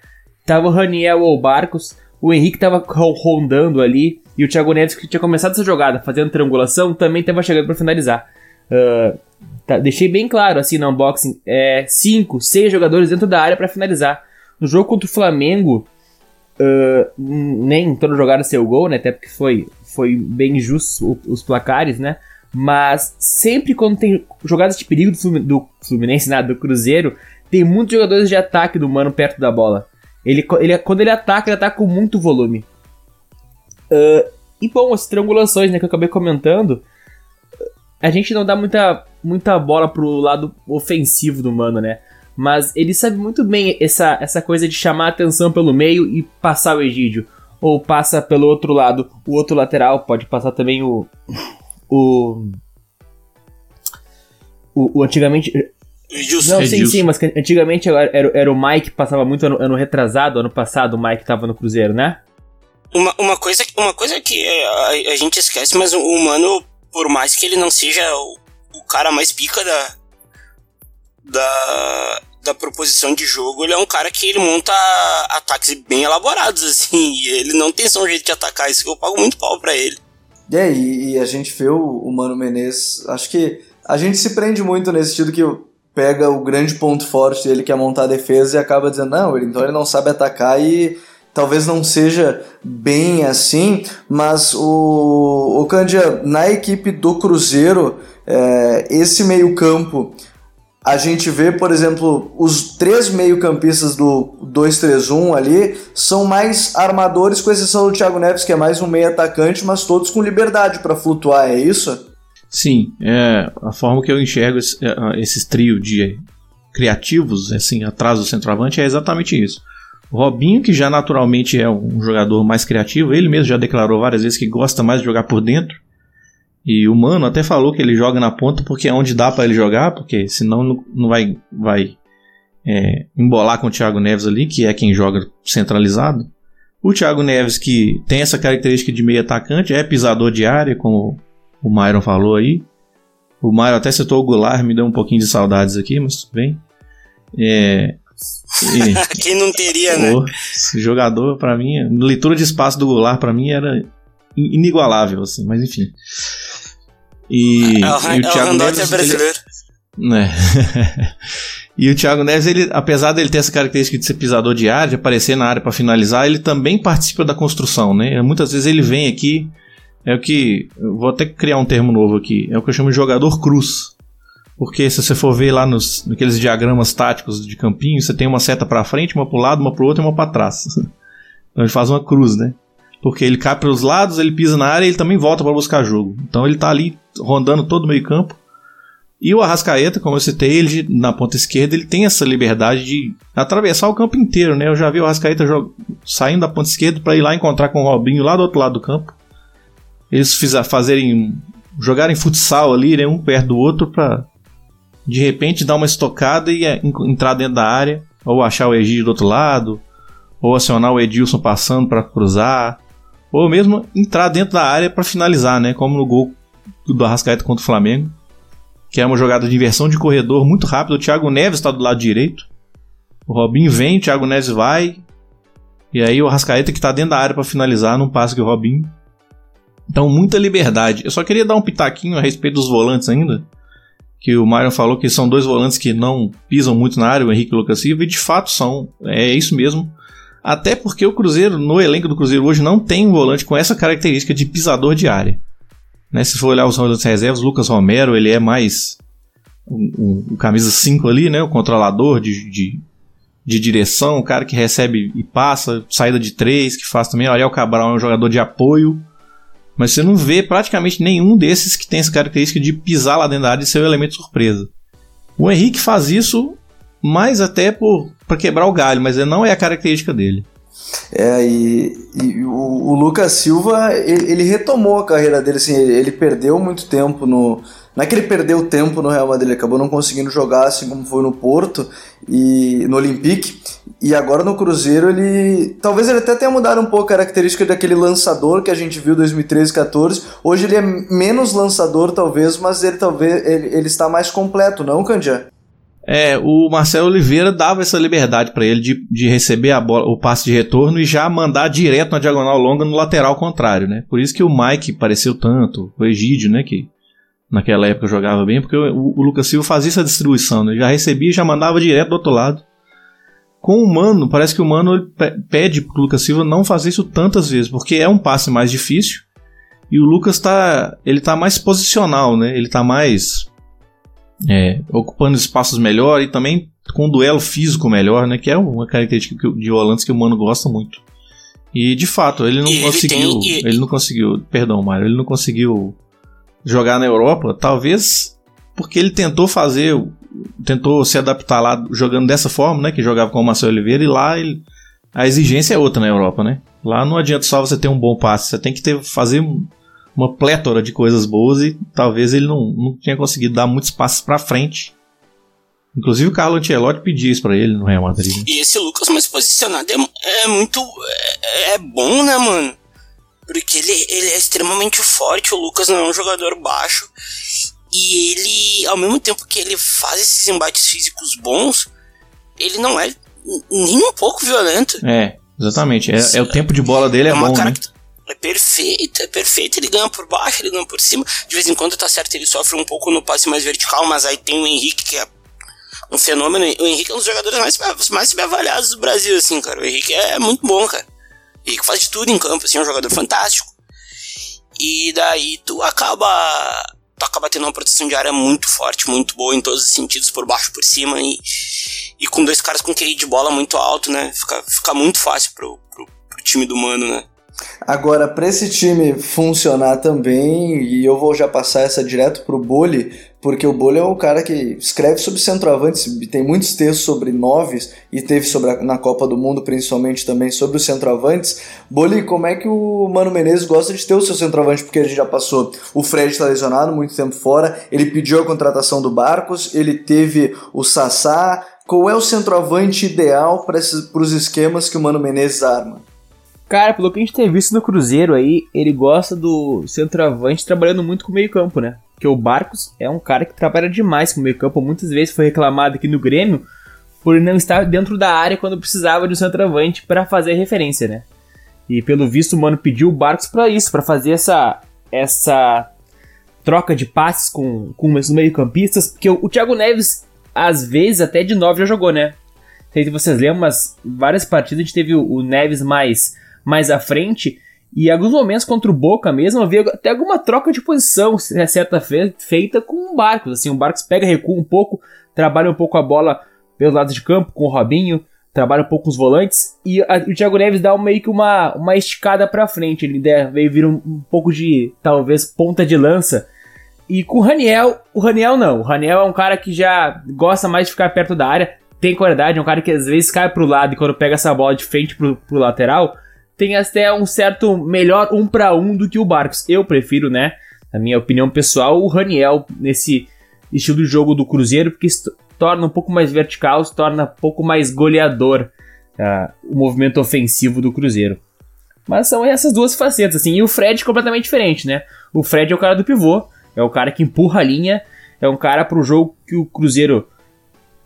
[SPEAKER 3] tava o Raniel ou Barcos, o Henrique tava rondando ali, e o Thiago Neves que tinha começado essa jogada, fazendo triangulação, também tava chegando para finalizar. Uh, tá, deixei bem claro assim no unboxing: é 5, 6 jogadores dentro da área para finalizar. No jogo contra o Flamengo, uh, nem toda jogada seu gol, né? Até porque foi, foi bem justo os placares, né? Mas sempre quando tem jogadas de perigo do Fluminense, nada, do Cruzeiro, tem muitos jogadores de ataque do mano perto da bola. Ele, ele, quando ele ataca, ele ataca com muito volume. Uh, e bom, as triangulações né, que eu acabei comentando, a gente não dá muita, muita bola pro lado ofensivo do mano, né? Mas ele sabe muito bem essa, essa coisa de chamar a atenção pelo meio e passar o Egídio. Ou passa pelo outro lado, o outro lateral, pode passar também o. O. O, o antigamente.
[SPEAKER 2] Edilson.
[SPEAKER 3] Não, sim, sim, mas antigamente era, era o Mike que passava muito ano, ano retrasado, ano passado, o Mike tava no Cruzeiro, né?
[SPEAKER 2] Uma, uma, coisa, uma coisa que a, a gente esquece, mas o Mano por mais que ele não seja o, o cara mais pica da, da, da proposição de jogo, ele é um cara que ele monta ataques bem elaborados, assim, e ele não tem só um jeito de atacar, isso eu pago muito pau pra ele.
[SPEAKER 1] É, e, e a gente vê o, o Mano Menezes, acho que a gente se prende muito nesse sentido que pega o grande ponto forte dele, que é montar a defesa, e acaba dizendo, não, ele, então ele não sabe atacar e talvez não seja bem assim, mas o, o Candia, na equipe do Cruzeiro, é, esse meio campo, a gente vê, por exemplo, os três meio-campistas do 2-3-1 ali são mais armadores, com exceção do Thiago Neves, que é mais um meio atacante, mas todos com liberdade para flutuar, é isso?
[SPEAKER 4] Sim, é a forma que eu enxergo esse, é, esses trio de criativos, assim, atrás do centroavante, é exatamente isso. Robinho, que já naturalmente é um jogador mais criativo, ele mesmo já declarou várias vezes que gosta mais de jogar por dentro. E o Mano até falou que ele joga na ponta porque é onde dá para ele jogar, porque senão não vai, vai é, embolar com o Thiago Neves ali, que é quem joga centralizado. O Thiago Neves, que tem essa característica de meio atacante, é pisador de área, como o Myron falou aí. O Myron até citou o Goulart, me deu um pouquinho de saudades aqui, mas tudo bem. É,
[SPEAKER 2] e, Quem não teria, né?
[SPEAKER 4] Esse jogador, para mim, leitura de espaço do Goulart, para mim, era inigualável, assim, mas enfim. E,
[SPEAKER 2] é, o,
[SPEAKER 4] e
[SPEAKER 2] o Thiago
[SPEAKER 4] é Neves.
[SPEAKER 2] É brasileiro.
[SPEAKER 4] Ele, né? e o Thiago Neves, ele, apesar dele ter essa característica de ser pisador de área, de aparecer na área para finalizar, ele também participa da construção, né? Muitas vezes ele vem aqui, é o que. Vou até criar um termo novo aqui, é o que eu chamo de jogador cruz. Porque se você for ver lá nos naqueles diagramas táticos de campinho, você tem uma seta para frente, uma para o lado, uma para o outro e uma para trás. Então ele faz uma cruz, né? Porque ele cai pelos lados, ele pisa na área e ele também volta para buscar jogo. Então ele tá ali rondando todo o meio-campo. E o Arrascaeta, como eu citei, ele na ponta esquerda, ele tem essa liberdade de atravessar o campo inteiro, né? Eu já vi o Arrascaeta saindo da ponta esquerda para ir lá encontrar com o Robinho lá do outro lado do campo. Eles fazerem jogarem futsal ali, né, um perto do outro para de repente dar uma estocada e é, entrar dentro da área, ou achar o Egídio do outro lado, ou acionar o Edilson passando para cruzar ou mesmo entrar dentro da área para finalizar, né? Como no gol do Arrascaeta contra o Flamengo, que é uma jogada de inversão de corredor muito rápido. O Thiago Neves está do lado direito, o Robinho vem, o Thiago Neves vai, e aí o Arrascaeta que está dentro da área para finalizar, não passa que o Robinho. Então, muita liberdade. Eu só queria dar um pitaquinho a respeito dos volantes ainda. Que o Mário falou que são dois volantes que não pisam muito na área, o Henrique e o Lucas Silva, e de fato são. É isso mesmo. Até porque o Cruzeiro, no elenco do Cruzeiro hoje, não tem um volante com essa característica de pisador de área. Né? Se for olhar os volantes reservas, Lucas Romero, ele é mais o camisa 5 ali, né? O controlador de, de, de, direção, o cara que recebe e passa, saída de 3, que faz também. Ariel Cabral é um jogador de apoio. Mas você não vê praticamente nenhum desses que tem essa característica de pisar lá dentro da área e ser um elemento surpresa. O Henrique faz isso mais até para quebrar o galho, mas não é a característica dele.
[SPEAKER 1] É, e, e o, o, Lucas Silva, ele, ele, retomou a carreira dele, assim, ele, ele, perdeu muito tempo no... Não é que ele perdeu tempo no Real Madrid, ele acabou não conseguindo jogar assim como foi no Porto e no Olympique. E agora no Cruzeiro ele. Talvez ele até tenha mudado um pouco a característica daquele lançador que a gente viu em 2013 14. Hoje ele é menos lançador, talvez, mas ele talvez ele, ele está mais completo, não, Candia?
[SPEAKER 4] é, o Marcelo Oliveira dava essa liberdade para ele de, de receber a bola, o passe de retorno e já mandar direto na diagonal longa no lateral contrário, né? Por isso que o Mike pareceu tanto, o Egídio, né? Que naquela época jogava bem, porque o, o Lucas Silva fazia essa distribuição, né? Já recebia e já mandava direto do outro lado. Com o Mano, parece que o Mano pede pro Lucas Silva não fazer isso tantas vezes, porque é um passe mais difícil e o Lucas tá, ele tá mais posicional, né? Ele tá mais é, ocupando espaços melhor e também com um duelo físico melhor, né? Que é uma característica de volantes que o Mano gosta muito. E de fato, ele não e conseguiu. Ele, tem... ele, não conseguiu. Perdão, Mário, ele não conseguiu jogar na Europa, talvez porque ele tentou fazer. Tentou se adaptar lá jogando dessa forma, né? Que jogava com o Marcelo Oliveira, e lá ele, a exigência é outra na Europa, né? Lá não adianta só você ter um bom passe, você tem que ter, fazer uma plétora de coisas boas e talvez ele não, não tinha conseguido dar muitos passos para frente. Inclusive o Carlo Ancelotti pediu isso pra ele no Real Madrid. Né?
[SPEAKER 2] E esse Lucas mais posicionado é, é muito. É, é, bom, né, mano? Porque ele, ele é extremamente forte, o Lucas não é um jogador baixo. E ele, ao mesmo tempo que ele faz esses embates físicos bons, ele não é nem um pouco violento.
[SPEAKER 4] É, exatamente. É, é o tempo de bola dele é, é bom, né?
[SPEAKER 2] É perfeito, é perfeito. Ele ganha por baixo, ele ganha por cima. De vez em quando tá certo, ele sofre um pouco no passe mais vertical, mas aí tem o Henrique que é um fenômeno. O Henrique é um dos jogadores mais, mais bem avaliados do Brasil, assim, cara. O Henrique é, muito bom, cara. O Henrique faz de tudo em campo, assim, é um jogador fantástico. E daí tu acaba. Tu acaba tendo uma proteção de área muito forte, muito boa em todos os sentidos, por baixo por cima. E, e com dois caras com QI de bola muito alto, né? Fica, fica muito fácil pro, pro, pro time do Mano, né?
[SPEAKER 1] Agora, para esse time funcionar também, e eu vou já passar essa direto pro Boli, porque o Boli é o cara que escreve sobre centroavantes, tem muitos textos sobre noves e teve sobre a, na Copa do Mundo principalmente também sobre os centroavantes. Boli, como é que o Mano Menezes gosta de ter o seu centroavante? Porque a gente já passou, o Fred está lesionado, muito tempo fora, ele pediu a contratação do Barcos, ele teve o Sassá. Qual é o centroavante ideal para os esquemas que o Mano Menezes arma?
[SPEAKER 3] Cara, pelo que a gente tem visto no Cruzeiro aí, ele gosta do centroavante trabalhando muito com o meio-campo, né? Porque o Barcos é um cara que trabalha demais com o meio-campo. Muitas vezes foi reclamado aqui no Grêmio por não estar dentro da área quando precisava de um centroavante para fazer referência, né? E pelo visto o Mano pediu o Barcos para isso, para fazer essa essa troca de passes com, com os meio-campistas, porque o, o Thiago Neves às vezes até de 9 já jogou, né? Não sei se vocês lembram, mas várias partidas a gente teve o, o Neves mais mais à frente. E alguns momentos contra o Boca mesmo havia até alguma troca de posição certa feita com o Barcos. Assim, o Barcos pega, recua um pouco, trabalha um pouco a bola pelo lado de campo com o Robinho, trabalha um pouco os volantes. E a, o Thiago Neves dá meio que uma, uma esticada para frente. Ele veio vir um, um, pouco de, talvez, ponta de lança. E com o Raniel, o Raniel não. O Raniel é um cara que já gosta mais de ficar perto da área, tem qualidade, é um cara que às vezes cai pro lado e quando pega essa bola de frente pro, pro lateral tem até um certo melhor um para um do que o Barcos. Eu prefiro, né, na minha opinião pessoal, o Raniel nesse estilo de jogo do Cruzeiro, porque se torna um pouco mais vertical, se torna um pouco mais goleador uh, o movimento ofensivo do Cruzeiro. Mas são essas duas facetas, assim, e o Fred completamente diferente, né? O Fred é o cara do pivô, é o cara que empurra a linha, é um cara pro jogo que o Cruzeiro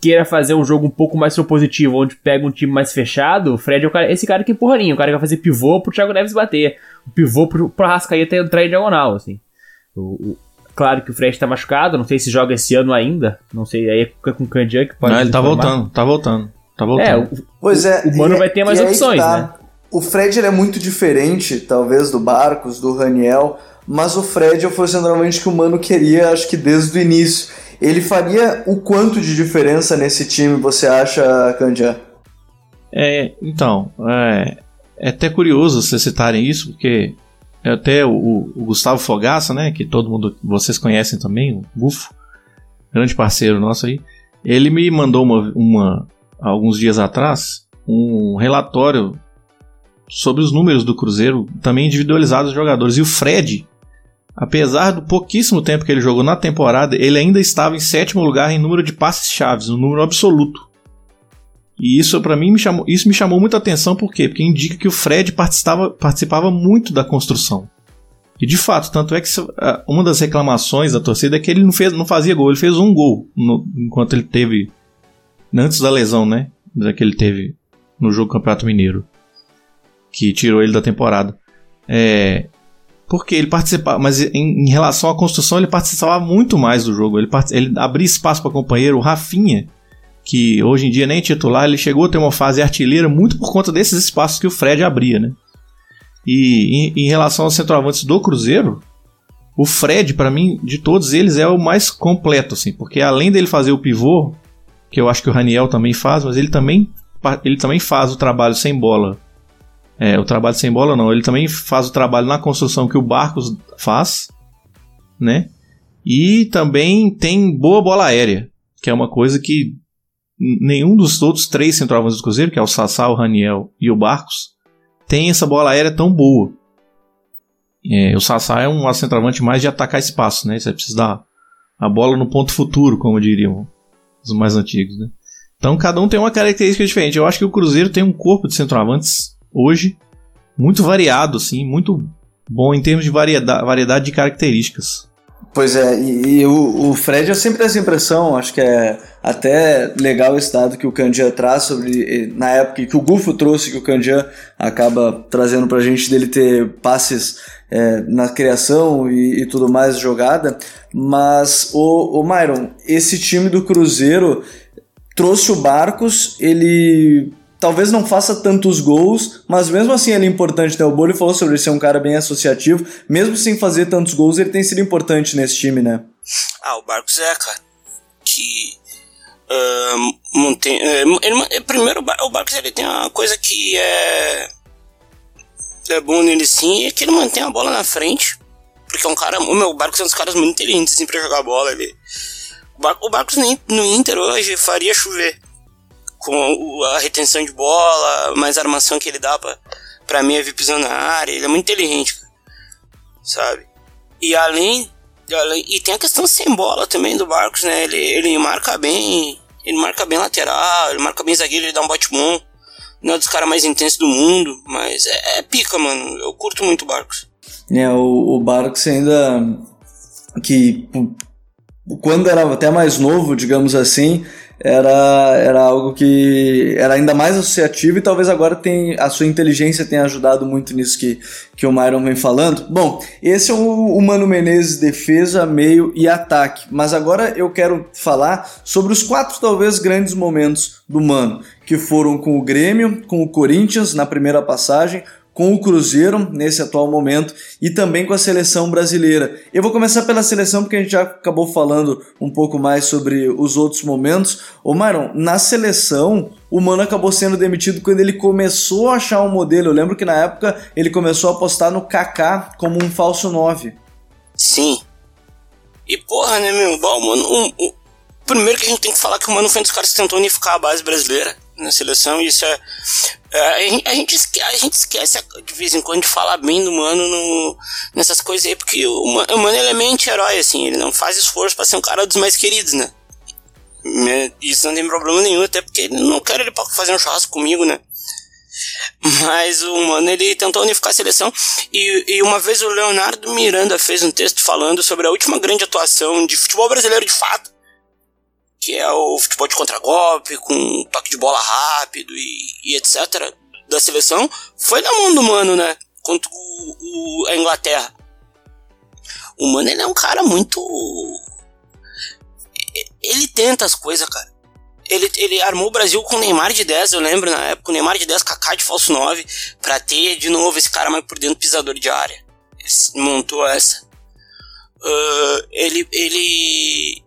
[SPEAKER 3] queira fazer um jogo um pouco mais propositivo, onde pega um time mais fechado, o Fred é o cara, esse cara que empurra o cara que vai fazer pivô pro Thiago Neves bater, o pivô pro, pro Arrascaeta entrar em diagonal, assim. O, o, claro que o Fred tá machucado, não sei se joga esse ano ainda, não sei, aí é com o Candian que pode...
[SPEAKER 4] Não, ele tá voltando, tá voltando, tá voltando. É,
[SPEAKER 1] o, pois é,
[SPEAKER 3] o Mano e, vai ter mais opções, tá. né?
[SPEAKER 1] O Fred ele é muito diferente, talvez, do Barcos, do Raniel, mas o Fred foi o centroavante que o Mano queria, acho que desde o início. Ele faria o quanto de diferença nesse time, você acha, Candia?
[SPEAKER 4] É, então, é, é até curioso vocês citarem isso, porque é até o, o, Gustavo Fogaça, né, que todo mundo, vocês conhecem também, o Gufo, grande parceiro nosso aí, ele me mandou uma, uma alguns dias atrás um relatório sobre os números do Cruzeiro, também individualizados dos jogadores. E o Fred, Apesar do pouquíssimo tempo que ele jogou na temporada, ele ainda estava em sétimo lugar em número de passes chaves, um número absoluto. E isso para mim me chamou, isso me chamou muita atenção por quê? Porque indica que o Fred participava, participava muito da construção. E de fato, tanto é que uma das reclamações da torcida é que ele não, fez, não fazia gol, ele fez um gol no, enquanto ele teve antes da lesão, né, que ele teve no jogo Campeonato Mineiro, que tirou ele da temporada. É, porque ele participava, mas em, em, relação à construção, ele participava muito mais do jogo. Ele, ele abria espaço para companheiro. O Rafinha, que hoje em dia nem é titular, ele chegou a ter uma fase artilheira muito por conta desses espaços que o Fred abria, né? E em, em relação aos centroavantes do Cruzeiro, o Fred, para mim, de todos eles, é o mais completo, assim, porque além dele fazer o pivô, que eu acho que o Raniel também faz, mas ele também, ele também faz o trabalho sem bola é, o trabalho sem bola não, ele também faz o trabalho na construção que o Barcos faz, né? E também tem boa bola aérea, que é uma coisa que nenhum dos outros três centroavantes do Cruzeiro, que é o Sassá, o Raniel e o Barcos, tem essa bola aérea tão boa. É, o Sassá é um centroavante mais de atacar espaço, né? Você precisa dar a bola no ponto futuro, como diriam os mais antigos, né? Então cada um tem uma característica diferente. Eu acho que o Cruzeiro tem um corpo de centroavantes hoje muito variado, assim, muito bom em termos de variedade, variedade de características.
[SPEAKER 1] Pois é, e, e o, o, Fred eu sempre tenho essa impressão, acho que é até legal esse dado que o Candia traz sobre, na época que o Gufo trouxe, que o Candia acaba trazendo pra gente dele ter passes é, na criação e, e, tudo mais jogada, mas o, o Myron, esse time do Cruzeiro trouxe o Barcos, ele talvez não faça tantos gols, mas mesmo assim ele é importante, né? O Bolho falou sobre ele ser um cara bem associativo, mesmo sem fazer tantos gols, ele tem sido importante nesse time, né?
[SPEAKER 2] Ah, o Barcos é, cara. Que. Uh, mantém, uh, ele, primeiro, o Barcos ele tem uma coisa que é. É bom nele sim, é que ele mantém a bola na frente. Porque é um cara. O meu Barcos é um dos caras muito inteligentes assim, pra jogar bola. Ele, o Barcos no Inter hoje faria chover com a retenção de bola, mais armação que ele dá pra, pra pisando na área. Ele é muito inteligente, sabe? E além, além. E tem a questão sem bola também do Barcos, né? Ele, ele marca bem. Ele marca bem lateral, ele marca bem zagueiro, ele dá um bote bom. Não é dos caras mais intensos do mundo, mas é, é, pica, mano. Eu curto muito o Barcos.
[SPEAKER 1] É, o, o Barcos ainda. Que quando era até mais novo, digamos assim, era, era algo que era ainda mais associativo e talvez agora tem, a sua inteligência tenha ajudado muito nisso que, que o Myron vem falando. Bom, esse é o, o Mano Menezes defesa, meio e ataque, mas agora eu quero falar sobre os quatro talvez grandes momentos do Mano, que foram com o Grêmio, com o Corinthians na primeira passagem, com o Cruzeiro nesse atual momento e também com a seleção brasileira. Eu vou começar pela seleção porque a gente já acabou falando um pouco mais sobre os outros momentos. Ô Myron, na seleção, o Mano acabou sendo demitido quando ele começou a achar um modelo. Eu lembro que na época ele começou a apostar no Kaká como um falso 9.
[SPEAKER 2] Sim. E porra, né, meu? Bom, mano, um, um, primeiro que a gente tem que falar que o Mano foi um dos caras que tentou unificar a base brasileira na seleção, isso é. é a, gente, a, gente esquece, de vez em quando de falar bem do Mano no, nessas coisas aí, porque o, o Mano ele é meio anti-herói, assim, ele não faz esforço pra ser um cara dos mais queridos, né? Isso não tem problema nenhum, até porque não quero ele pra fazer um churrasco comigo, né? Mas o Mano ele tentou unificar a seleção. E, e uma vez o Leonardo Miranda fez um texto falando sobre a última grande atuação de futebol brasileiro de fato que é o futebol de contragolpe, com toque de bola rápido e, e, etc. da seleção, foi na mão do Mano, né? Contra o, o, a Inglaterra. O Mano, ele é um cara muito. Ele tenta as coisas, cara. Ele, ele armou o Brasil com o Neymar de 10, eu lembro na época, o Neymar de 10, Kaká de falso 9, pra ter de novo esse cara mais por dentro, pisador de área. Ele montou essa. Uh, ele, ele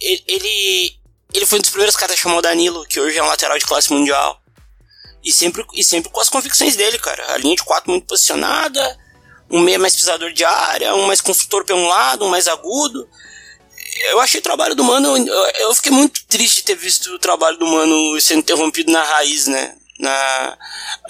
[SPEAKER 2] ele, ele, foi um dos primeiros caras a chamar o Danilo, que hoje é um lateral de classe mundial. E sempre, e sempre com as convicções dele, cara. A linha de quatro muito posicionada, um meia mais pisador de área, um mais construtor pelo um lado, um mais agudo. Eu achei o trabalho do Mano. Eu fiquei muito triste de ter visto o trabalho do Mano sendo interrompido na raiz, né? Na,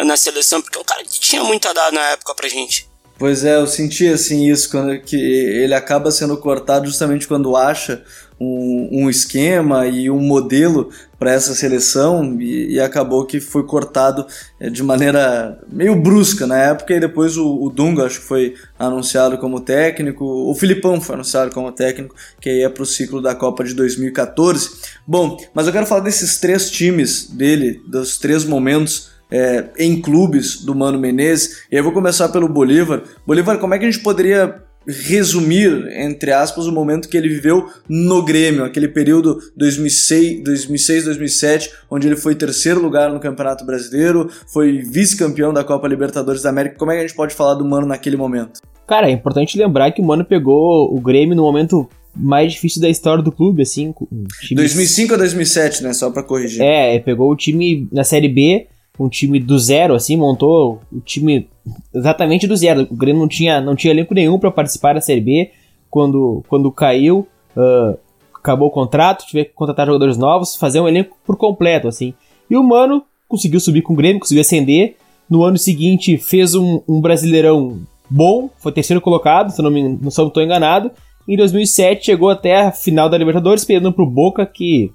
[SPEAKER 2] na seleção, porque é um cara tinha muito a dar na época pra gente.
[SPEAKER 1] Pois é, eu senti assim isso, quando que ele acaba sendo cortado justamente quando acha um, um esquema e um modelo para essa seleção e, e, acabou que foi cortado é, de maneira meio brusca na época e depois o, o, Dunga acho que foi anunciado como técnico, o Filipão foi anunciado como técnico, que aí é para o ciclo da Copa de 2014. Bom, mas eu quero falar desses três times dele, dos três momentos é, em clubes do Mano Menezes, e eu vou começar pelo Bolívar. Bolívar, como é que a gente poderia resumir, entre aspas, o momento que ele viveu no Grêmio, aquele período 2006, 2006 2007, onde ele foi terceiro lugar no Campeonato Brasileiro, foi vice-campeão da Copa Libertadores da América. Como é que a gente pode falar do Mano naquele momento?
[SPEAKER 3] Cara, é importante lembrar que o Mano pegou o Grêmio no momento mais difícil da história do clube, assim. Um
[SPEAKER 1] time... 2005 a 2007, né? Só pra corrigir.
[SPEAKER 3] É, pegou o time na Série B, um time do zero, assim, montou o time exatamente do zero. O Grêmio não tinha, não tinha elenco nenhum para participar da Série B. Quando, quando caiu, uh, acabou o contrato, tive que contratar jogadores novos, fazer um elenco por completo, assim. E o Mano conseguiu subir com o Grêmio, conseguiu ascender. No ano seguinte fez um, um brasileirão bom, foi terceiro colocado, se não me não estou enganado. Em 2007 chegou até a final da Libertadores, perdendo para o Boca, que,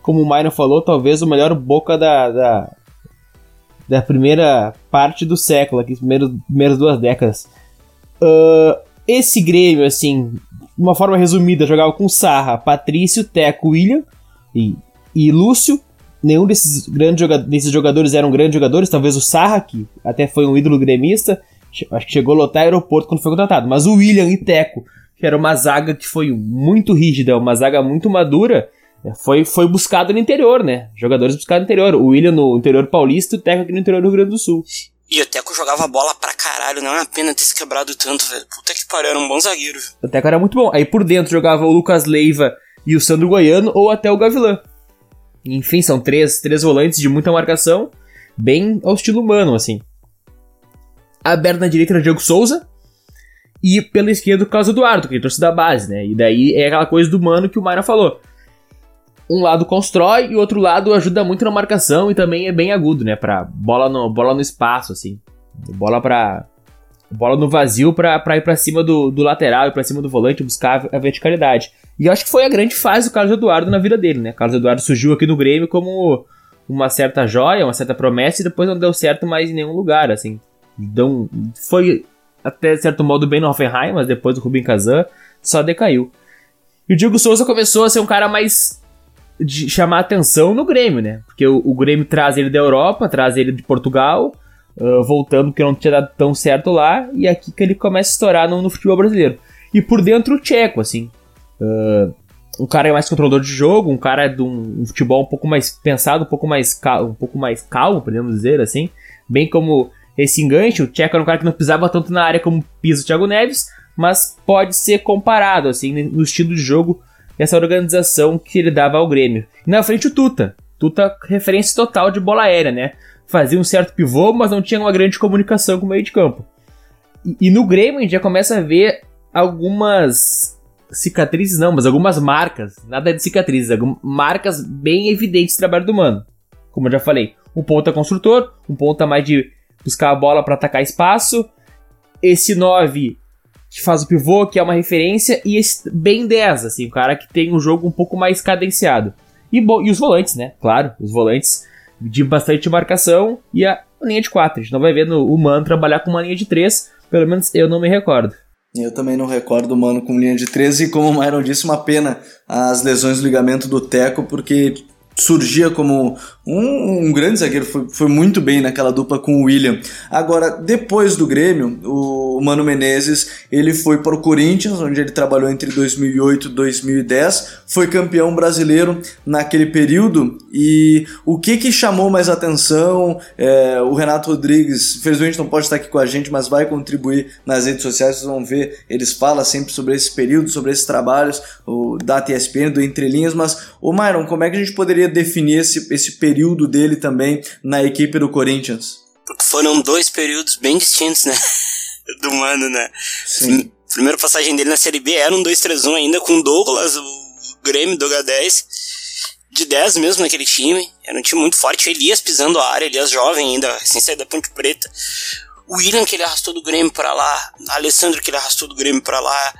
[SPEAKER 3] como o Maino falou, talvez o melhor Boca da, da, da primeira parte do século, aqui, primeiras, primeiras duas décadas. Uh, esse Grêmio, assim, de uma forma resumida, jogava com Sarra, Patrício, Teco, William e, e Lúcio. Nenhum desses grandes jogadores, desses jogadores eram grandes jogadores, talvez o Sarra, que até foi um ídolo gremista, acho que chegou a lotar aeroporto quando foi contratado, mas o William e Teco, que era uma zaga que foi muito rígida, uma zaga muito madura, foi, foi buscado no interior, né? Jogadores buscados no interior. O William no interior paulista e o Teco aqui no interior do Rio Grande do Sul.
[SPEAKER 2] E o Teco jogava bola pra caralho, não é uma pena ter se quebrado tanto, velho. Puta que pariu, era um bom zagueiro.
[SPEAKER 3] O Teco era muito bom. Aí por dentro jogava o Lucas Leiva e o Sandro Goiano ou até o Gavilã. Enfim, são três, três volantes de muita marcação, bem ao estilo humano, assim. Aberto na direita era o Diego Souza, e pela esquerda o Carlos Eduardo, que trouxe da base, né? E daí é aquela coisa do mano que o Mayra falou. Um lado constrói e o outro lado ajuda muito na marcação e também é bem agudo, né? Pra bola no, bola no espaço, assim. Bola pra. Bola no vazio pra, pra ir pra cima do, do lateral e pra cima do volante, buscar a verticalidade. E eu acho que foi a grande fase do Carlos Eduardo na vida dele, né? Carlos Eduardo surgiu aqui no Grêmio como uma certa joia, uma certa promessa e depois não deu certo mais em nenhum lugar, assim. Então, foi até certo modo bem no Hoffenheim, mas depois do Rubin Kazan só decaiu. E o Diego Souza começou a ser um cara mais de chamar atenção no Grêmio, né? Porque o, o Grêmio traz ele da Europa, traz ele de Portugal, uh, voltando porque não tinha dado tão certo lá, e aqui que ele começa a estourar no, no futebol brasileiro. E por dentro o Tcheco, assim. Uh, um cara mais controlador de jogo, um cara de um, um, futebol um pouco mais pensado, um pouco mais, um pouco mais calmo, podemos dizer assim. Bem como esse enganche. O Tcheco era um cara que não pisava tanto na área como pisa o Thiago Neves, mas pode ser comparado, assim, no estilo de jogo, essa organização que ele dava ao Grêmio. E na frente o Tuta. Tuta, referência total de bola aérea, né? Fazia um certo pivô, mas não tinha uma grande comunicação com o meio de campo. E, e no Grêmio a gente já começa a ver algumas cicatrizes, não, mas algumas marcas, nada de cicatrizes, marcas bem evidentes do trabalho do Mano. Como eu já falei, um ponta construtor, um ponta mais de buscar a bola para atacar espaço. Esse 9 que faz o pivô, que é uma referência, e esse bem 10, assim, o cara que tem um jogo um pouco mais cadenciado. E, e os volantes, né? Claro, os volantes de bastante marcação e a linha de 4. A gente não vai ver no, o Mano trabalhar com uma linha de 3, pelo menos eu não me recordo.
[SPEAKER 1] Eu também não recordo o Mano com linha de 13 e como o Myron disse, uma pena as lesões do ligamento do Teco, porque surgia como um, um, grande zagueiro, foi, foi muito bem naquela dupla com o William. Agora, depois do Grêmio, o Mano Menezes, ele foi para o Corinthians, onde ele trabalhou entre 2008 e 2010, foi campeão brasileiro naquele período, e o que que chamou mais atenção, é, o Renato Rodrigues, infelizmente não pode estar aqui com a gente, mas vai contribuir nas redes sociais, vocês vão ver, eles falam sempre sobre esse período, sobre esses trabalhos, o da TSPN, do Entre Linhas, mas, o Myron, como é que a gente poderia definir esse, esse período período dele também na equipe do Corinthians.
[SPEAKER 2] Porque foram dois períodos bem distintos, né? do Mano, né? Sim. Primeira passagem dele na Série B era um 2-3-1 ainda com o Douglas, o Grêmio do H10. De 10 mesmo naquele time. Era um time muito forte. Elias pisando a área, Elias jovem ainda, sem sair da Ponte Preta. O William que ele arrastou do Grêmio para lá, Alessandro que ele arrastou do Grêmio para lá,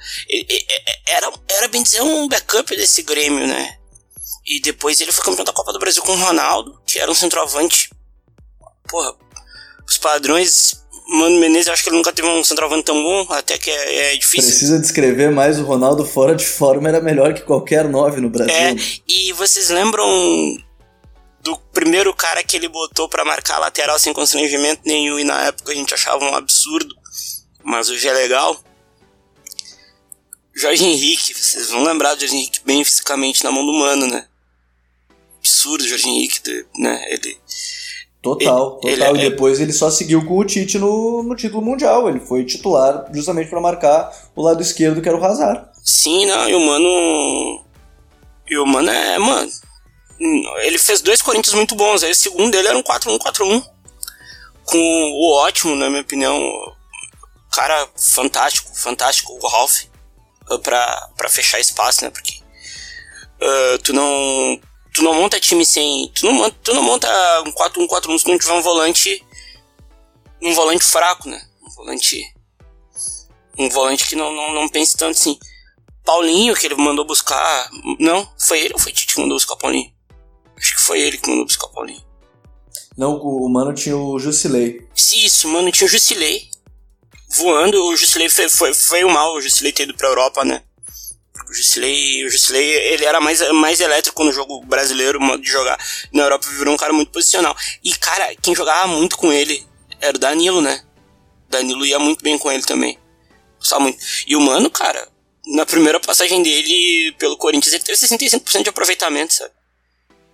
[SPEAKER 2] era, era bem dizer um backup desse Grêmio, né? E depois ele foi campeão da Copa do Brasil com o Ronaldo, que era um centroavante. Porra, os padrões. Mano Menezes, eu acho que ele nunca teve um centroavante tão bom, até que é, é difícil.
[SPEAKER 1] Precisa descrever mais o Ronaldo fora de forma, era melhor que qualquer nove no Brasil.
[SPEAKER 2] É, e vocês lembram do primeiro cara que ele botou para marcar lateral sem constrangimento nenhum, e na época a gente achava um absurdo, mas hoje é legal. Jorge Henrique, vocês vão lembrar do Jorge Henrique bem fisicamente na mão do mano, né? absurdo, Jorge Henrique, né? Ele.
[SPEAKER 1] Total, ele, total. Ele, e é- depois ele só seguiu com o Tite no, no título mundial. Ele foi titular justamente para marcar o lado esquerdo, que era o Hazard.
[SPEAKER 2] Sim, não, e o Mano. E o Mano é. Mano. Ele fez dois Corinthians muito bons. Aí o segundo dele era um 4-1-4-1. Com o ótimo, na minha opinião. Cara fantástico, fantástico, o Ralph. Pra, pra fechar espaço, né? Porque. Uh, tu não tu não monta time sem. Tu não, tu não monta um 4-1-4-1 se não tiver um volante. Um volante fraco, né? Um volante. Um volante que não, não, não pense tanto assim. Paulinho, que ele mandou buscar. Não, foi ele ou foi Tite que mandou buscar Paulinho? Acho que foi ele que mandou buscar Paulinho.
[SPEAKER 1] Não, o Mano tinha o Jusilei.
[SPEAKER 2] Isso, o Mano tinha o Jusilei. Voando, o Jusilei foi, foi, foi mal, o Jusilei ter ido pra Europa, né? O Jusilei, o Jusilei, ele era mais, mais elétrico no jogo brasileiro, modo de jogar. Na Europa virou um cara muito posicional. E, cara, quem jogava muito com ele era o Danilo, né? Danilo ia muito bem com ele também. Gostava muito. E o Mano, cara, na primeira passagem dele pelo Corinthians, ele teve 65% de aproveitamento, sabe?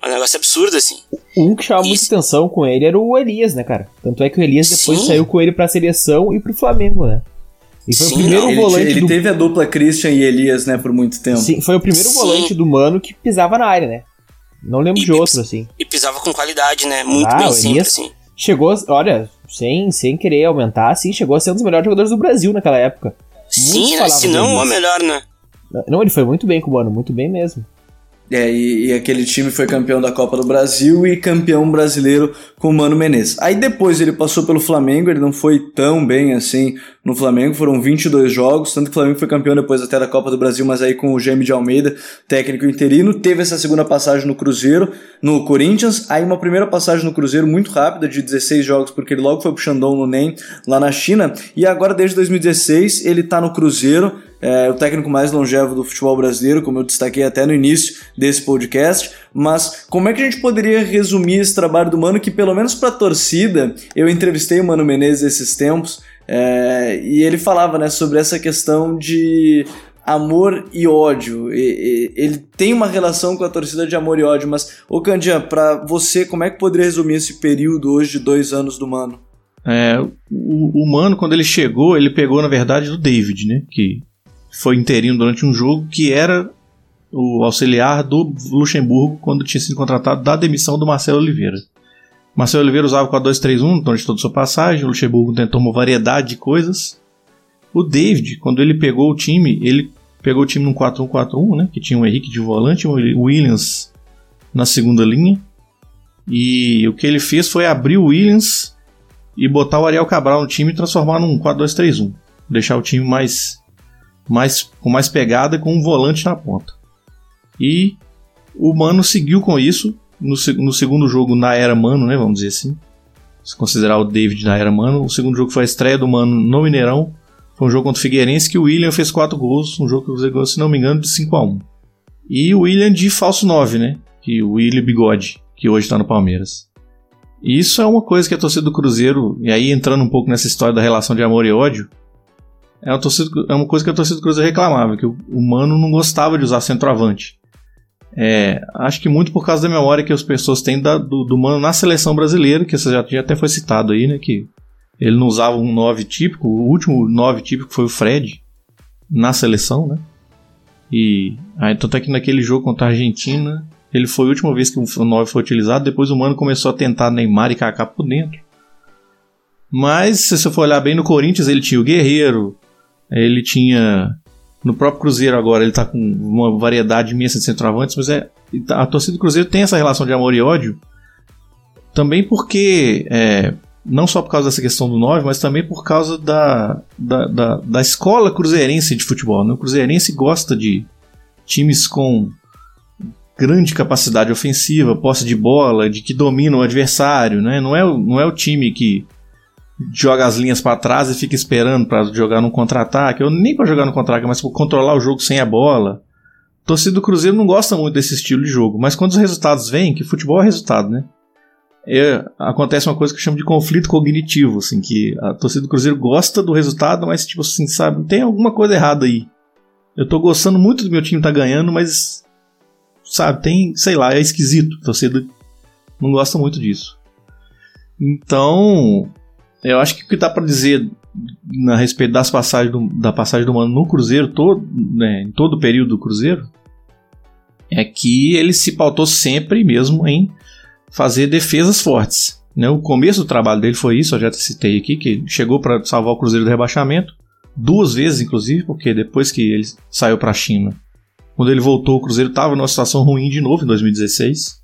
[SPEAKER 2] É um negócio absurdo, assim.
[SPEAKER 3] Um que chamava muita atenção com ele era o Elias, né, cara? Tanto é que o Elias depois Sim. saiu com ele pra seleção e pro Flamengo, né?
[SPEAKER 1] E foi Sim, o primeiro não, volante. Ele, ele do... teve a dupla Christian e Elias, né, por muito tempo.
[SPEAKER 3] Sim, foi o primeiro Sim. volante do Mano que pisava na área, né? Não lembro e, de outro, assim.
[SPEAKER 2] E pisava com qualidade, né? Muito ah, bem sempre, assim.
[SPEAKER 3] Chegou, olha, sem, sem querer aumentar, assim, chegou a ser um dos melhores jogadores do Brasil naquela época.
[SPEAKER 2] Sim, né? se não o melhor, né?
[SPEAKER 3] Não, ele foi muito bem com o Mano, muito bem mesmo.
[SPEAKER 1] É, e, e, aquele time foi campeão da Copa do Brasil e campeão brasileiro com o Mano Menezes. Aí depois ele passou pelo Flamengo, ele não foi tão bem assim no Flamengo, foram 22 jogos, tanto que o Flamengo foi campeão depois até da Copa do Brasil, mas aí com o Jaime de Almeida, técnico interino, teve essa segunda passagem no Cruzeiro, no Corinthians, aí uma primeira passagem no Cruzeiro muito rápida, de 16 jogos, porque ele logo foi pro Shandong no NEM, lá na China, e agora desde 2016 ele tá no Cruzeiro, é o técnico mais longevo do futebol brasileiro, como eu destaquei até no início desse podcast. Mas como é que a gente poderia resumir esse trabalho do Mano, que pelo menos para a torcida, eu entrevistei o Mano Menezes esses tempos, é, e ele falava né, sobre essa questão de amor e ódio. E, e, ele tem uma relação com a torcida de amor e ódio, mas, ô Candian, para você, como é que poderia resumir esse período hoje de dois anos do Mano?
[SPEAKER 4] É, o, o Mano, quando ele chegou, ele pegou, na verdade, do David, né? Que foi interino durante um jogo que era o auxiliar do Luxemburgo quando tinha sido contratado da demissão do Marcelo Oliveira. Marcelo Oliveira usava o 4-2-3-1 durante toda a sua passagem, o Luxemburgo tentou uma variedade de coisas. O David, quando ele pegou o time, ele pegou o time num 4-1-4-1, né, que tinha o Henrique de volante, o Williams na segunda linha. E o que ele fez foi abrir o Williams e botar o Ariel Cabral no time e transformar num 4-2-3-1. Deixar o time mais mais, com mais pegada com um volante na ponta. E o Mano seguiu com isso no, no segundo jogo na era Mano, né, vamos dizer assim. Se considerar o David na era Mano, o segundo jogo foi a estreia do Mano no Mineirão. Foi um jogo contra o Figueirense que o William fez 4 gols, um jogo que você ganhou, se não me engano, de 5 a 1 E o William de falso 9, né? Que o William Bigode, que hoje está no Palmeiras. E isso é uma coisa que a torcida do Cruzeiro, e aí entrando um pouco nessa história da relação de amor e ódio, é uma, torcida, é uma coisa que a torcida do Cruzeiro reclamava, que o, o Mano não gostava de usar centroavante. É, acho que muito por causa da memória que as pessoas têm da, do, do, Mano na seleção brasileira, que já, já até foi citado aí, né? Que ele não usava um 9 típico, o último 9 típico foi o Fred na seleção, né? E aí, tanto é que naquele jogo contra a Argentina, ele foi a última vez que o 9 foi utilizado, depois o Mano começou a tentar Neymar e Kaká por dentro. Mas se você for olhar bem no Corinthians, ele tinha o Guerreiro, ele tinha. No próprio Cruzeiro agora, ele tá com uma variedade imensa de centroavantes, mas é, a torcida do Cruzeiro tem essa relação de amor e ódio. Também porque. É, não só por causa dessa questão do 9, mas também por causa da, da, da, da escola cruzeirense de futebol. Né? O cruzeirense gosta de times com grande capacidade ofensiva, posse de bola, de que dominam o adversário. Né? Não, é, não é o time que joga as linhas para trás e fica esperando para jogar no contra-ataque, ou nem para jogar no contra-ataque, mas para controlar o jogo sem a bola. Torcida do Cruzeiro não gosta muito desse estilo de jogo, mas quando os resultados vêm, que futebol é resultado, né? É, acontece uma coisa que eu chamo de conflito cognitivo, assim, que a torcida do Cruzeiro gosta do resultado, mas tipo assim, sabe, tem alguma coisa errada aí. Eu tô gostando muito do meu time tá ganhando, mas sabe, tem, sei lá, é esquisito. A torcida não gosta muito disso. Então, eu acho que o que dá para dizer a respeito das passagens do, da passagem do Mano no Cruzeiro, todo, né, em todo o período do Cruzeiro, é que ele se pautou sempre mesmo em fazer defesas fortes. Né? O começo do trabalho dele foi isso, eu já citei aqui, que chegou para salvar o Cruzeiro do rebaixamento, duas vezes inclusive, porque depois que ele saiu para a China, quando ele voltou, o Cruzeiro estava numa situação ruim de novo em 2016.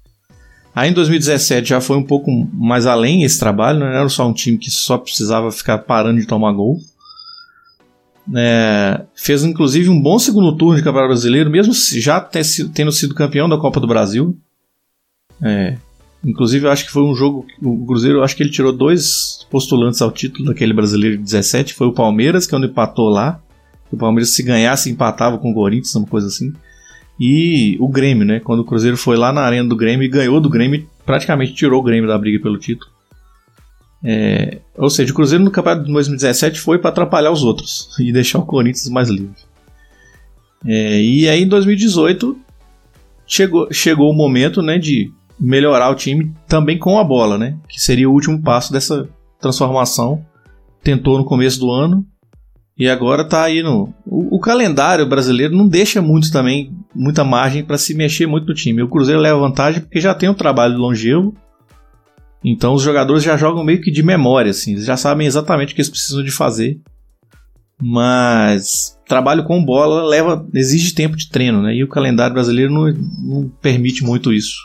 [SPEAKER 4] Aí em 2017 já foi um pouco mais além esse trabalho, não era só um time que só precisava ficar parando de tomar gol. É, fez inclusive um bom segundo turno de Campeonato Brasileiro, mesmo já tendo sido campeão da Copa do Brasil. É, inclusive, eu acho que foi um jogo. O Cruzeiro, acho que ele tirou dois postulantes ao título daquele brasileiro de 17. Foi o Palmeiras, que é onde empatou lá. O Palmeiras, se ganhasse, empatava com o Corinthians, uma coisa assim e o Grêmio, né? Quando o Cruzeiro foi lá na arena do Grêmio e ganhou do Grêmio, praticamente tirou o Grêmio da briga pelo título. É, ou seja, o Cruzeiro no campeonato de 2017 foi para atrapalhar os outros e deixar o Corinthians mais livre. É, e aí em 2018 chegou, chegou o momento né, de melhorar o time também com a bola, né? Que seria o último passo dessa transformação. Tentou no começo do ano e agora tá aí no. O, o calendário brasileiro não deixa muito também, muita margem para se mexer muito no time. O Cruzeiro leva vantagem porque já tem um trabalho longevo. Então os jogadores já jogam meio que de memória, assim, eles já sabem exatamente o que eles precisam de fazer. Mas trabalho com bola leva exige tempo de treino, né? E o calendário brasileiro não, não permite muito isso.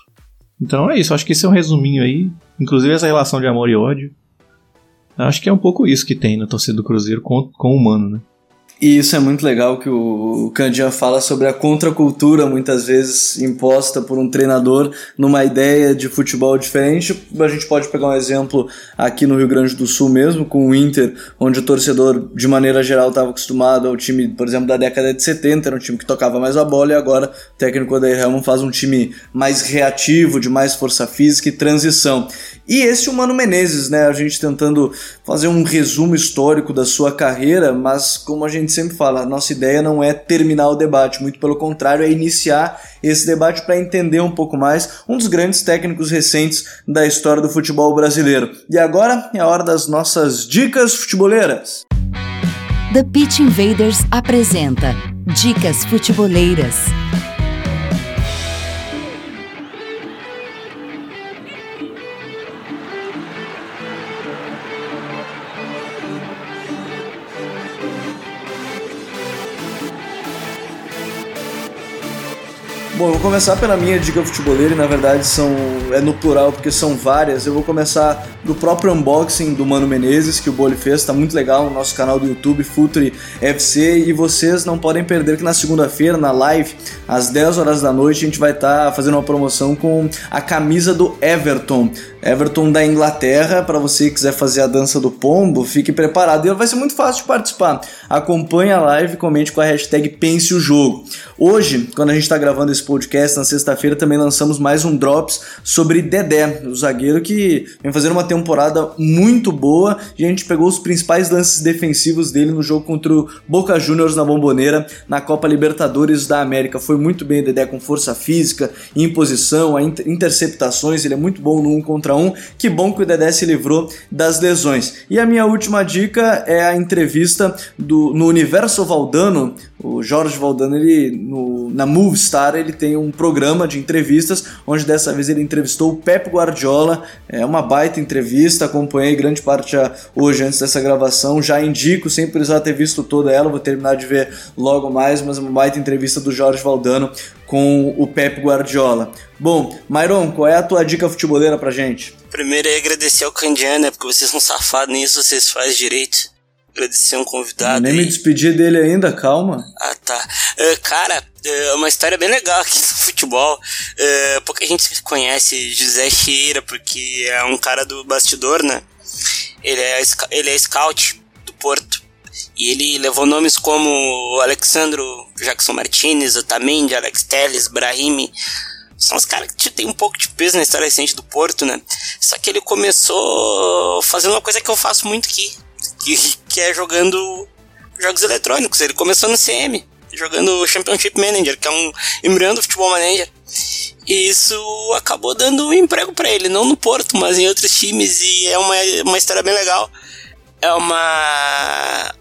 [SPEAKER 4] Então é isso, acho que esse é um resuminho aí. Inclusive essa relação de amor e ódio. Acho que é um pouco isso que tem na torcida do Cruzeiro com, com o humano, né?
[SPEAKER 1] E isso é muito legal que o Candian fala sobre a contracultura, muitas vezes imposta por um treinador numa ideia de futebol diferente. A gente pode pegar um exemplo aqui no Rio Grande do Sul mesmo, com o Inter, onde o torcedor, de maneira geral, estava acostumado ao time, por exemplo, da década de 70, era um time que tocava mais a bola, e agora o técnico Odair Helman faz um time mais reativo, de mais força física e transição. E esse o Mano Menezes, né? A gente tentando fazer um resumo histórico da sua carreira, mas como a gente sempre fala, a nossa ideia não é terminar o debate, muito pelo contrário, é iniciar esse debate para entender um pouco mais um dos grandes técnicos recentes da história do futebol brasileiro. E agora é a hora das nossas dicas futeboleiras.
[SPEAKER 5] The Pitch Invaders apresenta Dicas Futeboleiras.
[SPEAKER 1] Bom, eu vou começar pela minha dica futeboleira e na verdade são é no plural porque são várias. Eu vou começar do próprio unboxing do Mano Menezes que o Boli fez, tá muito legal no nosso canal do YouTube Futuri FC e vocês não podem perder que na segunda-feira na live às 10 horas da noite a gente vai estar tá fazendo uma promoção com a camisa do Everton. Everton da Inglaterra, para você que quiser fazer a dança do pombo, fique preparado. E vai ser muito fácil de participar. Acompanhe a live comente com a hashtag Pense o Jogo. Hoje, quando a gente está gravando esse podcast, na sexta-feira, também lançamos mais um Drops sobre Dedé, o zagueiro que vem fazendo uma temporada muito boa. E a gente pegou os principais lances defensivos dele no jogo contra o Boca Juniors na Bomboneira, na Copa Libertadores da América. Foi muito bem Dedé com força física, imposição, interceptações. Ele é muito bom no 1 contra um. Que bom que o Dedé se livrou das lesões. E a minha última dica é a entrevista do, no Universo Valdano. O Jorge Valdano, ele no, na Movistar, ele tem um programa de entrevistas, onde dessa vez ele entrevistou o Pep Guardiola. É uma baita entrevista, acompanhei grande parte hoje antes dessa gravação. Já indico, sem precisar ter visto toda ela, vou terminar de ver logo mais, mas uma baita entrevista do Jorge Valdano com o Pep Guardiola. Bom, Myron, qual é a tua dica futeboleira pra gente?
[SPEAKER 2] Primeiro é agradecer ao Candiana, né, porque vocês são safados nisso, vocês fazem direito. Agradecer um convidado. Eu
[SPEAKER 1] nem aí. me despedi dele ainda, calma.
[SPEAKER 2] Ah, tá. Uh, cara, é uma história bem legal aqui no futebol. Uh, pouca gente conhece José Cheira, porque é um cara do bastidor, né? Ele é, ele é scout do Porto. E ele levou nomes como Alexandro Jackson Martinez, Otamendi, Alex Telles, Brahimi. São os caras que tem um pouco de peso na história recente do Porto, né? Só que ele começou fazendo uma coisa que eu faço muito aqui, que, que é jogando jogos eletrônicos. Ele começou no CM, jogando Championship Manager, que é um embrião do Futebol Manager. E isso acabou dando um emprego para ele, não no Porto, mas em outros times, e é uma, uma história bem legal. É uma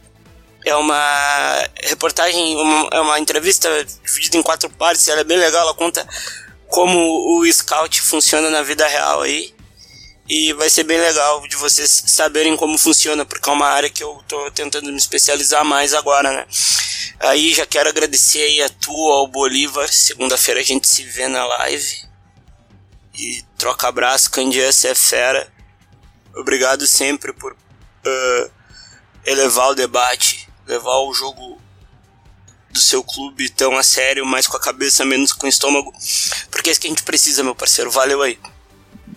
[SPEAKER 2] é uma reportagem, uma, é uma entrevista dividida em quatro partes, ela é bem legal, ela conta como o scout funciona na vida real aí. E vai ser bem legal de vocês saberem como funciona, porque é uma área que eu tô tentando me especializar mais agora, né? Aí já quero agradecer aí a tu, ao Bolívar. Segunda-feira a gente se vê na live. E troca abraço, Candice é fera. Obrigado sempre por uh, elevar o debate levar o jogo do seu clube tão a sério, mais com a cabeça, menos com o estômago. Porque é isso que a gente precisa, meu parceiro. Valeu aí.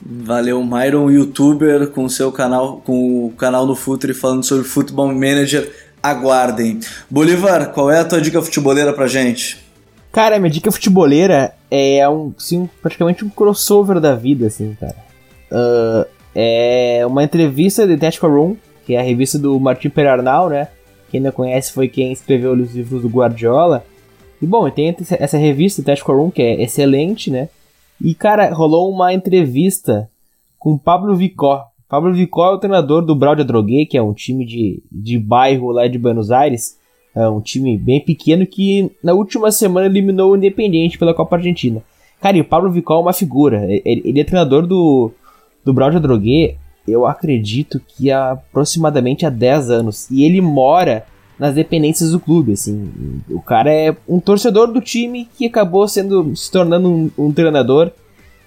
[SPEAKER 1] Valeu, Myron, youtuber, com seu canal, com o canal no Futre falando sobre Futebol Manager. Aguardem. Bolivar, qual é a tua dica futeboleira pra gente?
[SPEAKER 3] Cara, minha dica futeboleira é um, sim, praticamente um crossover da vida, assim, cara. Uh, é uma entrevista de Tactical Room, que é a revista do Martin Perarnal, né? Quem não conhece foi quem escreveu os livros do Guardiola. E bom, tem essa revista, Tactical Room, que é excelente, né? E, cara, rolou uma entrevista com Pablo Vicó. Pablo Vicó é o treinador do Braudia Droguet, que é um time de, de bairro lá de Buenos Aires. É um time bem pequeno que na última semana eliminou o Independiente pela Copa Argentina. Cara, e o Pablo Vicó é uma figura. Ele, ele é treinador do, do Braudia Droguet, eu acredito que há aproximadamente há 10 anos. E ele mora nas dependências do clube, assim. O cara é um torcedor do time que acabou sendo se tornando um, um treinador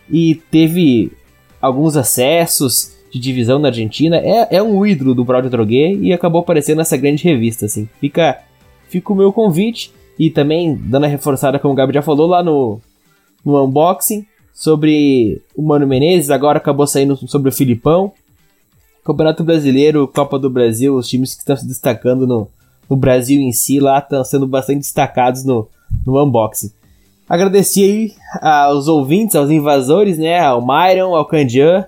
[SPEAKER 3] e teve alguns acessos de divisão na Argentina. É, é um ídolo do Braulio Droguet e acabou aparecendo nessa grande revista, assim. Fica, fica o meu convite e também dando a reforçada, como o Gabi já falou lá no, no unboxing, sobre o Mano Menezes, agora acabou saindo sobre o Filipão. Campeonato Brasileiro, Copa do Brasil, os times que estão se destacando no, no Brasil em si lá estão sendo bastante destacados no, no unboxing. Agradeci aí aos ouvintes, aos invasores, né? Ao Myron, ao Candian.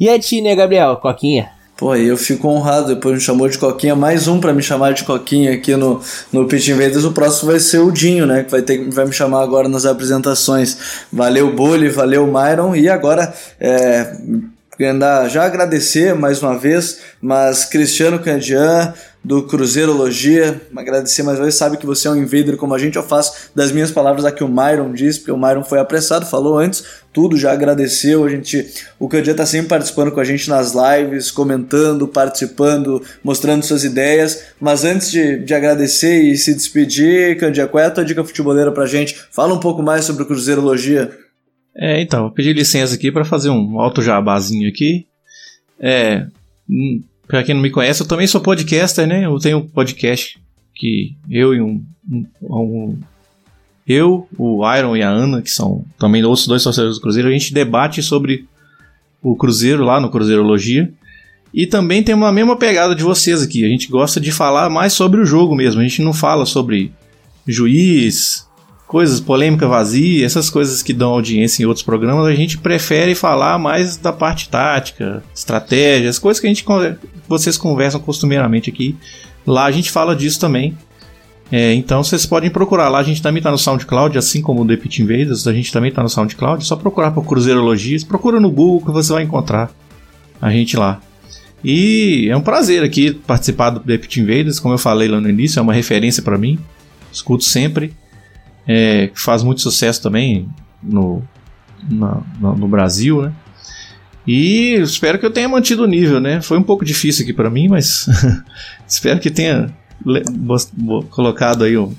[SPEAKER 3] E a ti, né, Gabriel? Coquinha.
[SPEAKER 1] Pô, eu fico honrado, depois me chamou de Coquinha, mais um para me chamar de Coquinha aqui no, no Pitch Invaders, o próximo vai ser o Dinho, né, que vai, ter, vai me chamar agora nas apresentações. Valeu, Bully, valeu, Myron, e agora, é, já agradecer mais uma vez, mas Cristiano Candian, do Cruzeirologia. Agradecer mais uma vez, sabe que você é um invader como a gente, eu faço das minhas palavras a que o Myron disse, porque o Myron foi apressado, falou antes, tudo, já agradeceu, a gente, o Candia tá sempre participando com a gente nas lives, comentando, participando, mostrando suas ideias, mas antes de, de agradecer e se despedir, Candia, qual é a tua dica futeboleira pra gente? Fala um pouco mais sobre o Cruzeirologia.
[SPEAKER 4] É, então, vou pedir licença aqui para fazer um alto jabazinho aqui. É, hum, Pra quem não me conhece, eu também sou podcaster, né? Eu tenho um podcast que eu e um, um, um eu, o Iron e a Ana, que são também outros dois torcedores do Cruzeiro, a gente debate sobre o Cruzeiro lá no Cruzeirologia. E também tem uma mesma pegada de vocês aqui. A gente gosta de falar mais sobre o jogo mesmo. A gente não fala sobre juiz, coisas, polêmica vazia, essas coisas que dão audiência em outros programas, a gente prefere falar mais da parte tática, estratégias, coisas que a gente vocês conversam costumeiramente aqui. Lá a gente fala disso também. É, então vocês podem procurar lá, a gente também está no SoundCloud, assim como o The Pit Invaders, a gente também está no SoundCloud, é só procurar por Cruzeirologias, procura no Google que você vai encontrar a gente lá. E é um prazer aqui participar do The Pit Invaders, como eu falei lá no início, é uma referência para mim, escuto sempre é, que faz muito sucesso também no, no, no Brasil, né? E espero que eu tenha mantido o nível, né? Foi um pouco difícil aqui para mim, mas espero que tenha colocado aí o,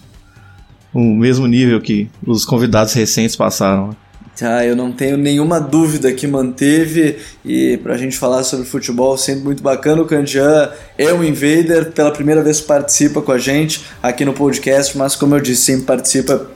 [SPEAKER 4] o mesmo nível que os convidados recentes passaram.
[SPEAKER 1] Ah, eu não tenho nenhuma dúvida que manteve e pra gente falar sobre futebol sempre muito bacana. O Candian é um invader, pela primeira vez participa com a gente aqui no podcast, mas como eu disse, sempre participa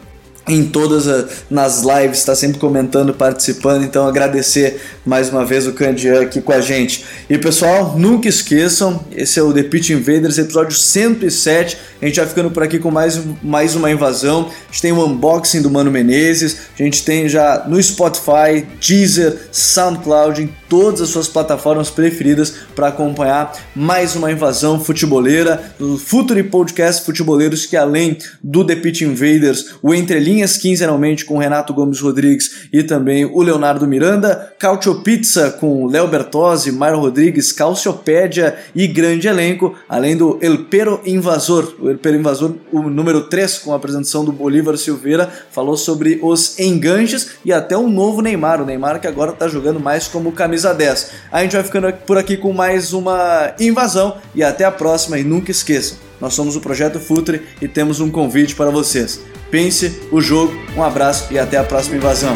[SPEAKER 1] em todas as nas lives, está sempre comentando, participando, então agradecer mais uma vez o Candian aqui com a gente. E pessoal, nunca esqueçam, esse é o The Pitch Invaders, episódio 107. A gente vai ficando por aqui com mais, mais uma invasão. A gente tem o um unboxing do Mano Menezes, a gente tem já no Spotify, Deezer, SoundCloud, em todas as suas plataformas preferidas para acompanhar mais uma invasão futeboleira do Futuri Podcast Futeboleiros, que além do The Pitch Invaders, o Entre Linhas quinzenalmente com Renato Gomes Rodrigues e também o Leonardo Miranda, Cautio Pizza com Léo Bertozzi, Mário Rodrigues, Calciopédia e grande elenco, além do El Pero Invasor, o El Pero Invasor, o número 3, com a apresentação do Bolívar Silveira, falou sobre os enganches e até um novo Neymar, o Neymar que agora está jogando mais como camisa 10. A gente vai ficando por aqui com mais uma invasão e até a próxima e nunca esqueçam, nós somos o Projeto Futre e temos um convite para vocês. Pense o jogo, um abraço e até a próxima invasão.